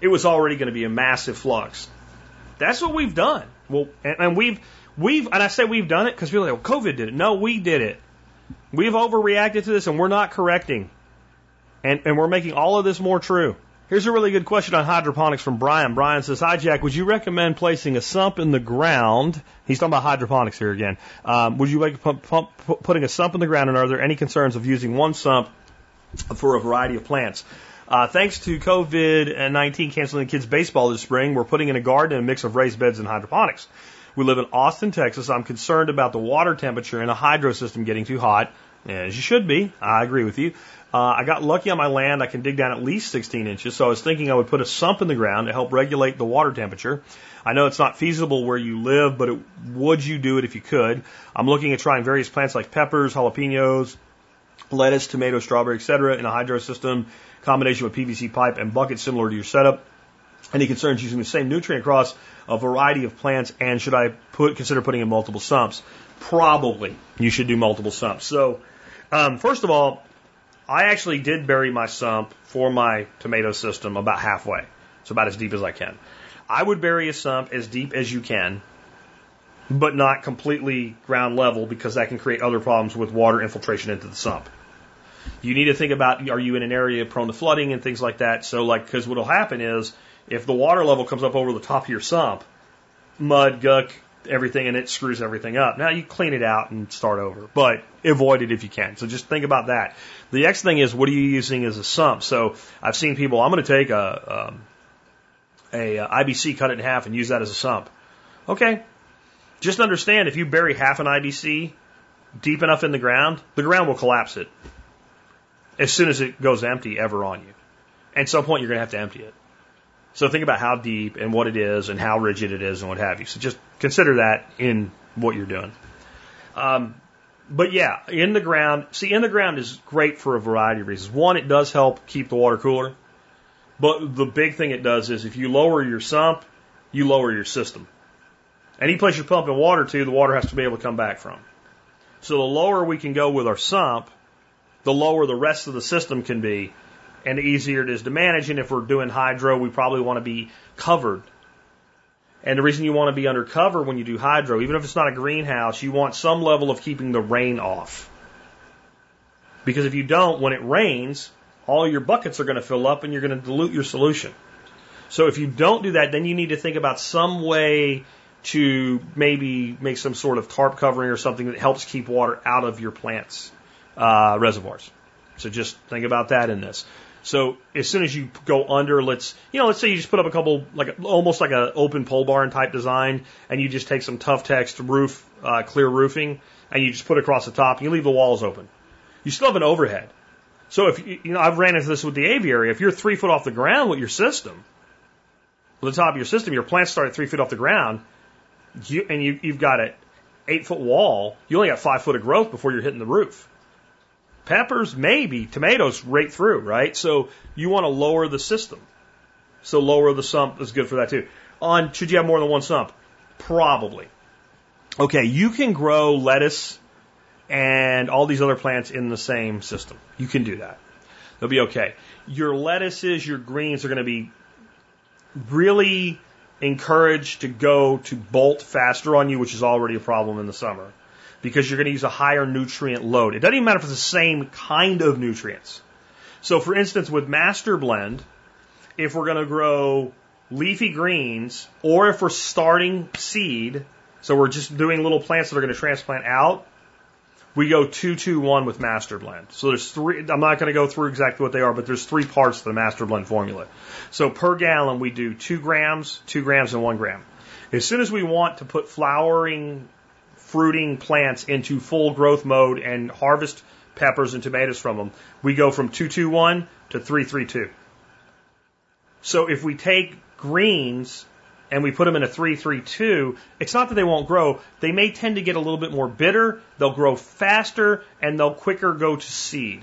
It was already going to be a massive flux. That's what we've done. Well, and, and we've, we've, and I say we've done it because people are like, well, COVID did it. No, we did it. We've overreacted to this and we're not correcting. And, and we're making all of this more true. Here's a really good question on hydroponics from Brian. Brian says, Hi, Jack. Would you recommend placing a sump in the ground? He's talking about hydroponics here again. Um, would you like pump, pump, putting a sump in the ground? And are there any concerns of using one sump for a variety of plants? Uh, thanks to COVID 19 canceling kids' baseball this spring, we're putting in a garden and a mix of raised beds and hydroponics. We live in Austin, Texas. I'm concerned about the water temperature in a hydro system getting too hot, as you should be. I agree with you. Uh, I got lucky on my land. I can dig down at least 16 inches, so I was thinking I would put a sump in the ground to help regulate the water temperature. I know it's not feasible where you live, but it, would you do it if you could? I'm looking at trying various plants like peppers, jalapenos, lettuce, tomato, strawberry, etc. in a hydro system combination with PVC pipe and bucket similar to your setup. Any concerns using the same nutrient across a variety of plants? And should I put consider putting in multiple sumps? Probably, you should do multiple sumps. So, um, first of all, I actually did bury my sump for my tomato system about halfway. It's about as deep as I can. I would bury a sump as deep as you can, but not completely ground level because that can create other problems with water infiltration into the sump. You need to think about are you in an area prone to flooding and things like that. So, like, because what will happen is if the water level comes up over the top of your sump, mud, guck, everything, and it screws everything up. Now you clean it out and start over, but avoid it if you can. So just think about that. The next thing is what are you using as a sump? So I've seen people. I'm going to take a um, a, a IBC, cut it in half, and use that as a sump. Okay. Just understand if you bury half an IBC deep enough in the ground, the ground will collapse it as soon as it goes empty ever on you. At some point, you're going to have to empty it. So think about how deep and what it is and how rigid it is and what have you. So just consider that in what you're doing. Um, but yeah, in the ground, see, in the ground is great for a variety of reasons. One, it does help keep the water cooler. But the big thing it does is if you lower your sump, you lower your system. And any place you're pumping water to, the water has to be able to come back from. So the lower we can go with our sump, the lower the rest of the system can be and the easier it is to manage. And if we're doing hydro, we probably want to be covered. And the reason you want to be under cover when you do hydro, even if it's not a greenhouse, you want some level of keeping the rain off. Because if you don't, when it rains, all your buckets are going to fill up and you're going to dilute your solution. So if you don't do that, then you need to think about some way to maybe make some sort of tarp covering or something that helps keep water out of your plants' uh, reservoirs. So just think about that in this. So as soon as you go under, let's you know, let's say you just put up a couple like almost like an open pole barn type design, and you just take some Tuftex roof, uh, clear roofing, and you just put it across the top, and you leave the walls open. You still have an overhead. So if you know, I've ran into this with the aviary. If you're three foot off the ground with your system, with the top of your system, your plants start at three feet off the ground, you, and you, you've got an eight foot wall. You only got five foot of growth before you're hitting the roof. Peppers, maybe. Tomatoes, right through, right? So you want to lower the system. So lower the sump is good for that too. On, should you have more than one sump? Probably. Okay, you can grow lettuce and all these other plants in the same system. You can do that. They'll be okay. Your lettuces, your greens are going to be really encouraged to go to bolt faster on you, which is already a problem in the summer, because you're going to use a higher nutrient load. It doesn't even matter if it's the same kind of nutrients. So, for instance, with Master Blend, if we're going to grow leafy greens, or if we're starting seed, so we're just doing little plants that are going to transplant out, we go two two one with Master Blend. So there's three. I'm not going to go through exactly what they are, but there's three parts to the Master Blend formula. So per gallon we do two grams, two grams, and one gram. As soon as we want to put flowering, fruiting plants into full growth mode and harvest peppers and tomatoes from them, we go from two two one to three three two. So if we take greens and we put them in a 332, it's not that they won't grow. They may tend to get a little bit more bitter, they'll grow faster, and they'll quicker go to seed.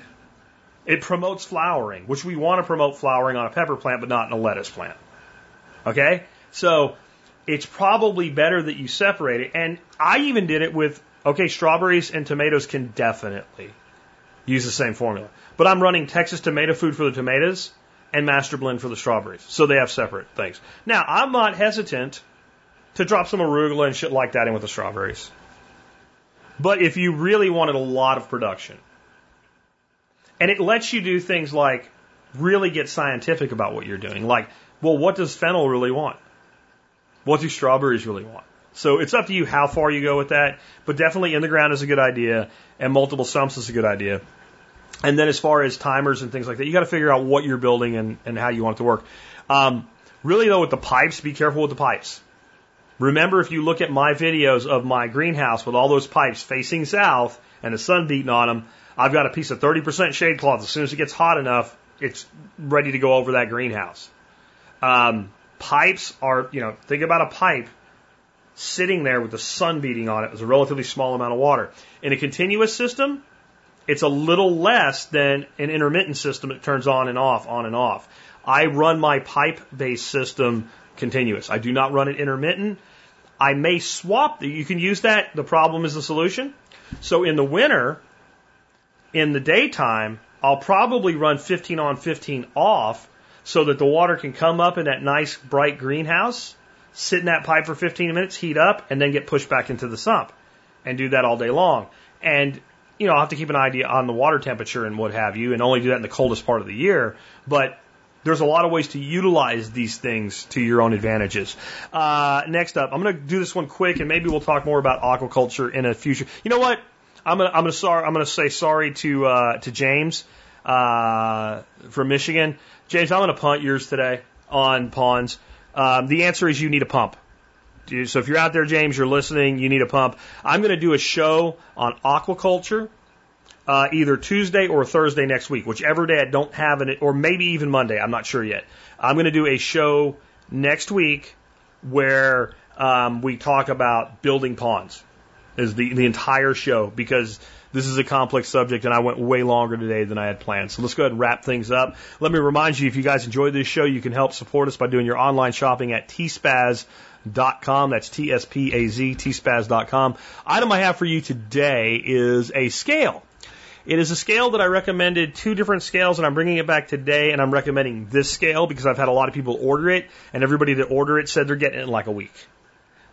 It promotes flowering, which we want to promote flowering on a pepper plant, but not in a lettuce plant. Okay? So it's probably better that you separate it. And I even did it with, okay, strawberries and tomatoes can definitely use the same formula. But I'm running Texas tomato food for the tomatoes and master blend for the strawberries. So they have separate things. Now, I'm not hesitant to drop some arugula and shit like that in with the strawberries. But if you really wanted a lot of production, and it lets you do things like really get scientific about what you're doing. Like, well, what does fennel really want? What do strawberries really want? So it's up to you how far you go with that, but definitely in the ground is a good idea, and multiple sumps is a good idea. And then as far as timers and things like that, you got to figure out what you're building and, and how you want it to work. Um, really though, with the pipes, be careful with the pipes. Remember, if you look at my videos of my greenhouse with all those pipes facing south and the sun beating on them, I've got a piece of 30% shade cloth. As soon as it gets hot enough, it's ready to go over that greenhouse. Um, pipes are, you know, think about a pipe sitting there with the sun beating on it. It's a relatively small amount of water. In a continuous system, it's a little less than an intermittent system that turns on and off, on and off. I run my pipe based system continuous. I do not run it intermittent. I may swap, you can use that. The problem is the solution. So in the winter, in the daytime, I'll probably run 15 on, 15 off so that the water can come up in that nice bright greenhouse, sit in that pipe for 15 minutes, heat up, and then get pushed back into the sump and do that all day long. And you know, I'll have to keep an idea on the water temperature and what have you, and only do that in the coldest part of the year. But there's a lot of ways to utilize these things to your own advantages. Uh, next up, I'm going to do this one quick, and maybe we'll talk more about aquaculture in a future. You know what? I'm going to I'm going to sorry I'm going to say sorry to uh, to James uh, from Michigan. James, I'm going to punt yours today on ponds. Um, the answer is you need a pump. So if you're out there, James, you're listening, you need a pump. I'm going to do a show on aquaculture. Uh, either Tuesday or Thursday next week, whichever day I don't have it, or maybe even Monday. I'm not sure yet. I'm going to do a show next week where um, we talk about building ponds. Is the the entire show because this is a complex subject and I went way longer today than I had planned. So let's go ahead and wrap things up. Let me remind you, if you guys enjoyed this show, you can help support us by doing your online shopping at tspaz.com. That's T-S-P-A-Z, tspaz.com. Item I have for you today is a scale. It is a scale that I recommended two different scales, and I'm bringing it back today, and I'm recommending this scale because I've had a lot of people order it, and everybody that order it said they're getting it in like a week.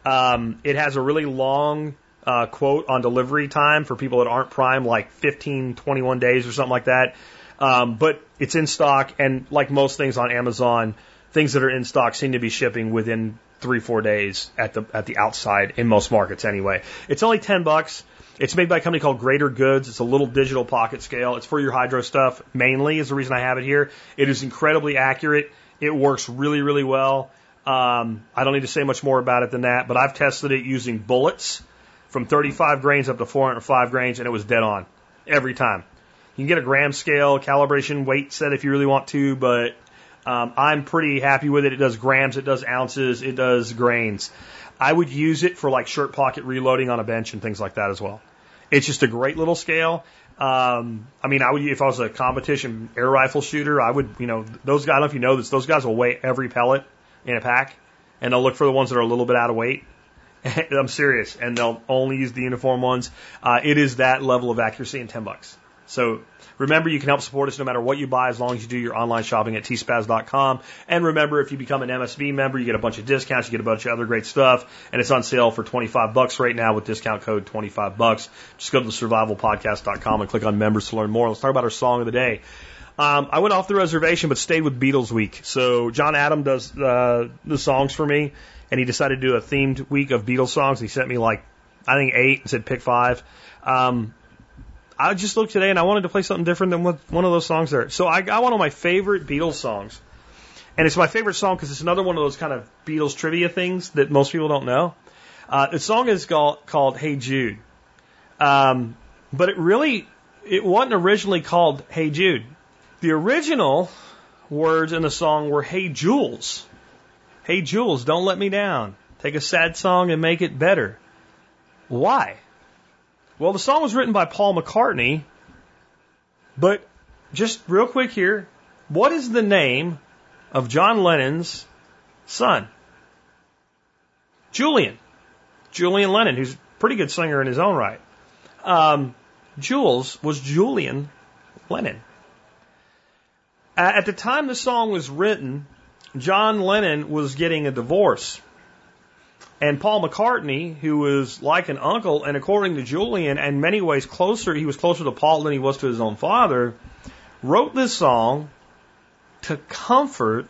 Um, it has a really long uh, quote on delivery time for people that aren't prime, like 15, 21 days or something like that. Um, but it's in stock, and like most things on Amazon, things that are in stock seem to be shipping within three, four days at the at the outside in most markets anyway. It's only ten bucks. It's made by a company called Greater Goods. It's a little digital pocket scale. It's for your hydro stuff mainly is the reason I have it here. It is incredibly accurate. It works really, really well. Um, I don't need to say much more about it than that, but I've tested it using bullets from 35 grains up to 405 grains, and it was dead on every time. You can get a gram scale, calibration, weight set if you really want to, but um, I'm pretty happy with it. It does grams, it does ounces, it does grains. I would use it for like shirt pocket reloading on a bench and things like that as well. It's just a great little scale. Um, I mean, I would if I was a competition air rifle shooter, I would, you know, those guys. I don't know if you know this. Those guys will weigh every pellet in a pack, and they'll look for the ones that are a little bit out of weight. I'm serious, and they'll only use the uniform ones. Uh, it is that level of accuracy in 10 bucks. So remember, you can help support us no matter what you buy as long as you do your online shopping at tspaz.com. And remember, if you become an MSB member, you get a bunch of discounts, you get a bunch of other great stuff, and it's on sale for 25 bucks right now with discount code 25 bucks. Just go to the survivalpodcast.com and click on members to learn more. Let's talk about our song of the day. Um, I went off the reservation, but stayed with Beatles Week. So John Adam does uh, the songs for me, and he decided to do a themed week of Beatles songs. He sent me like I think eight and said pick five. Um, I just looked today and I wanted to play something different than one of those songs there. So I got one of my favorite Beatles songs. And it's my favorite song because it's another one of those kind of Beatles trivia things that most people don't know. Uh, the song is called, called Hey Jude. Um, but it really, it wasn't originally called Hey Jude. The original words in the song were Hey Jules. Hey Jules, don't let me down. Take a sad song and make it better. Why? Well, the song was written by Paul McCartney, but just real quick here, what is the name of John Lennon's son? Julian. Julian Lennon, who's a pretty good singer in his own right. Um, Jules was Julian Lennon. At the time the song was written, John Lennon was getting a divorce. And Paul McCartney, who was like an uncle, and according to Julian, in many ways closer, he was closer to Paul than he was to his own father, wrote this song to comfort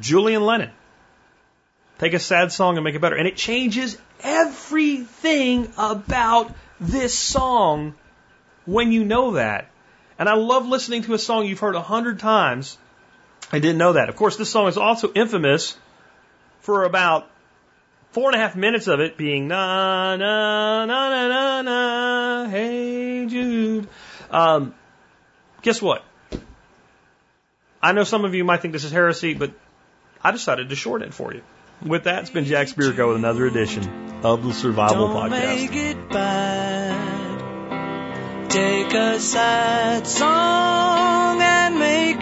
Julian Lennon. Take a sad song and make it better. And it changes everything about this song when you know that. And I love listening to a song you've heard a hundred times. I didn't know that. Of course, this song is also infamous for about four and a half minutes of it being na na na na na na hey Jude. Um, guess what? I know some of you might think this is heresy, but I decided to shorten it for you. With that, it's been Jack Spirko with another edition of the Survival Don't Podcast. make it bad. Take a sad song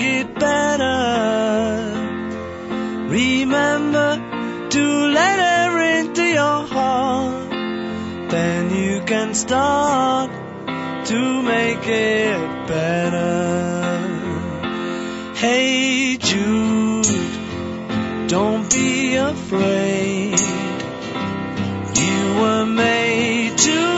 it better. Remember to let her into your heart. Then you can start to make it better. Hey Jude, don't be afraid. You were made to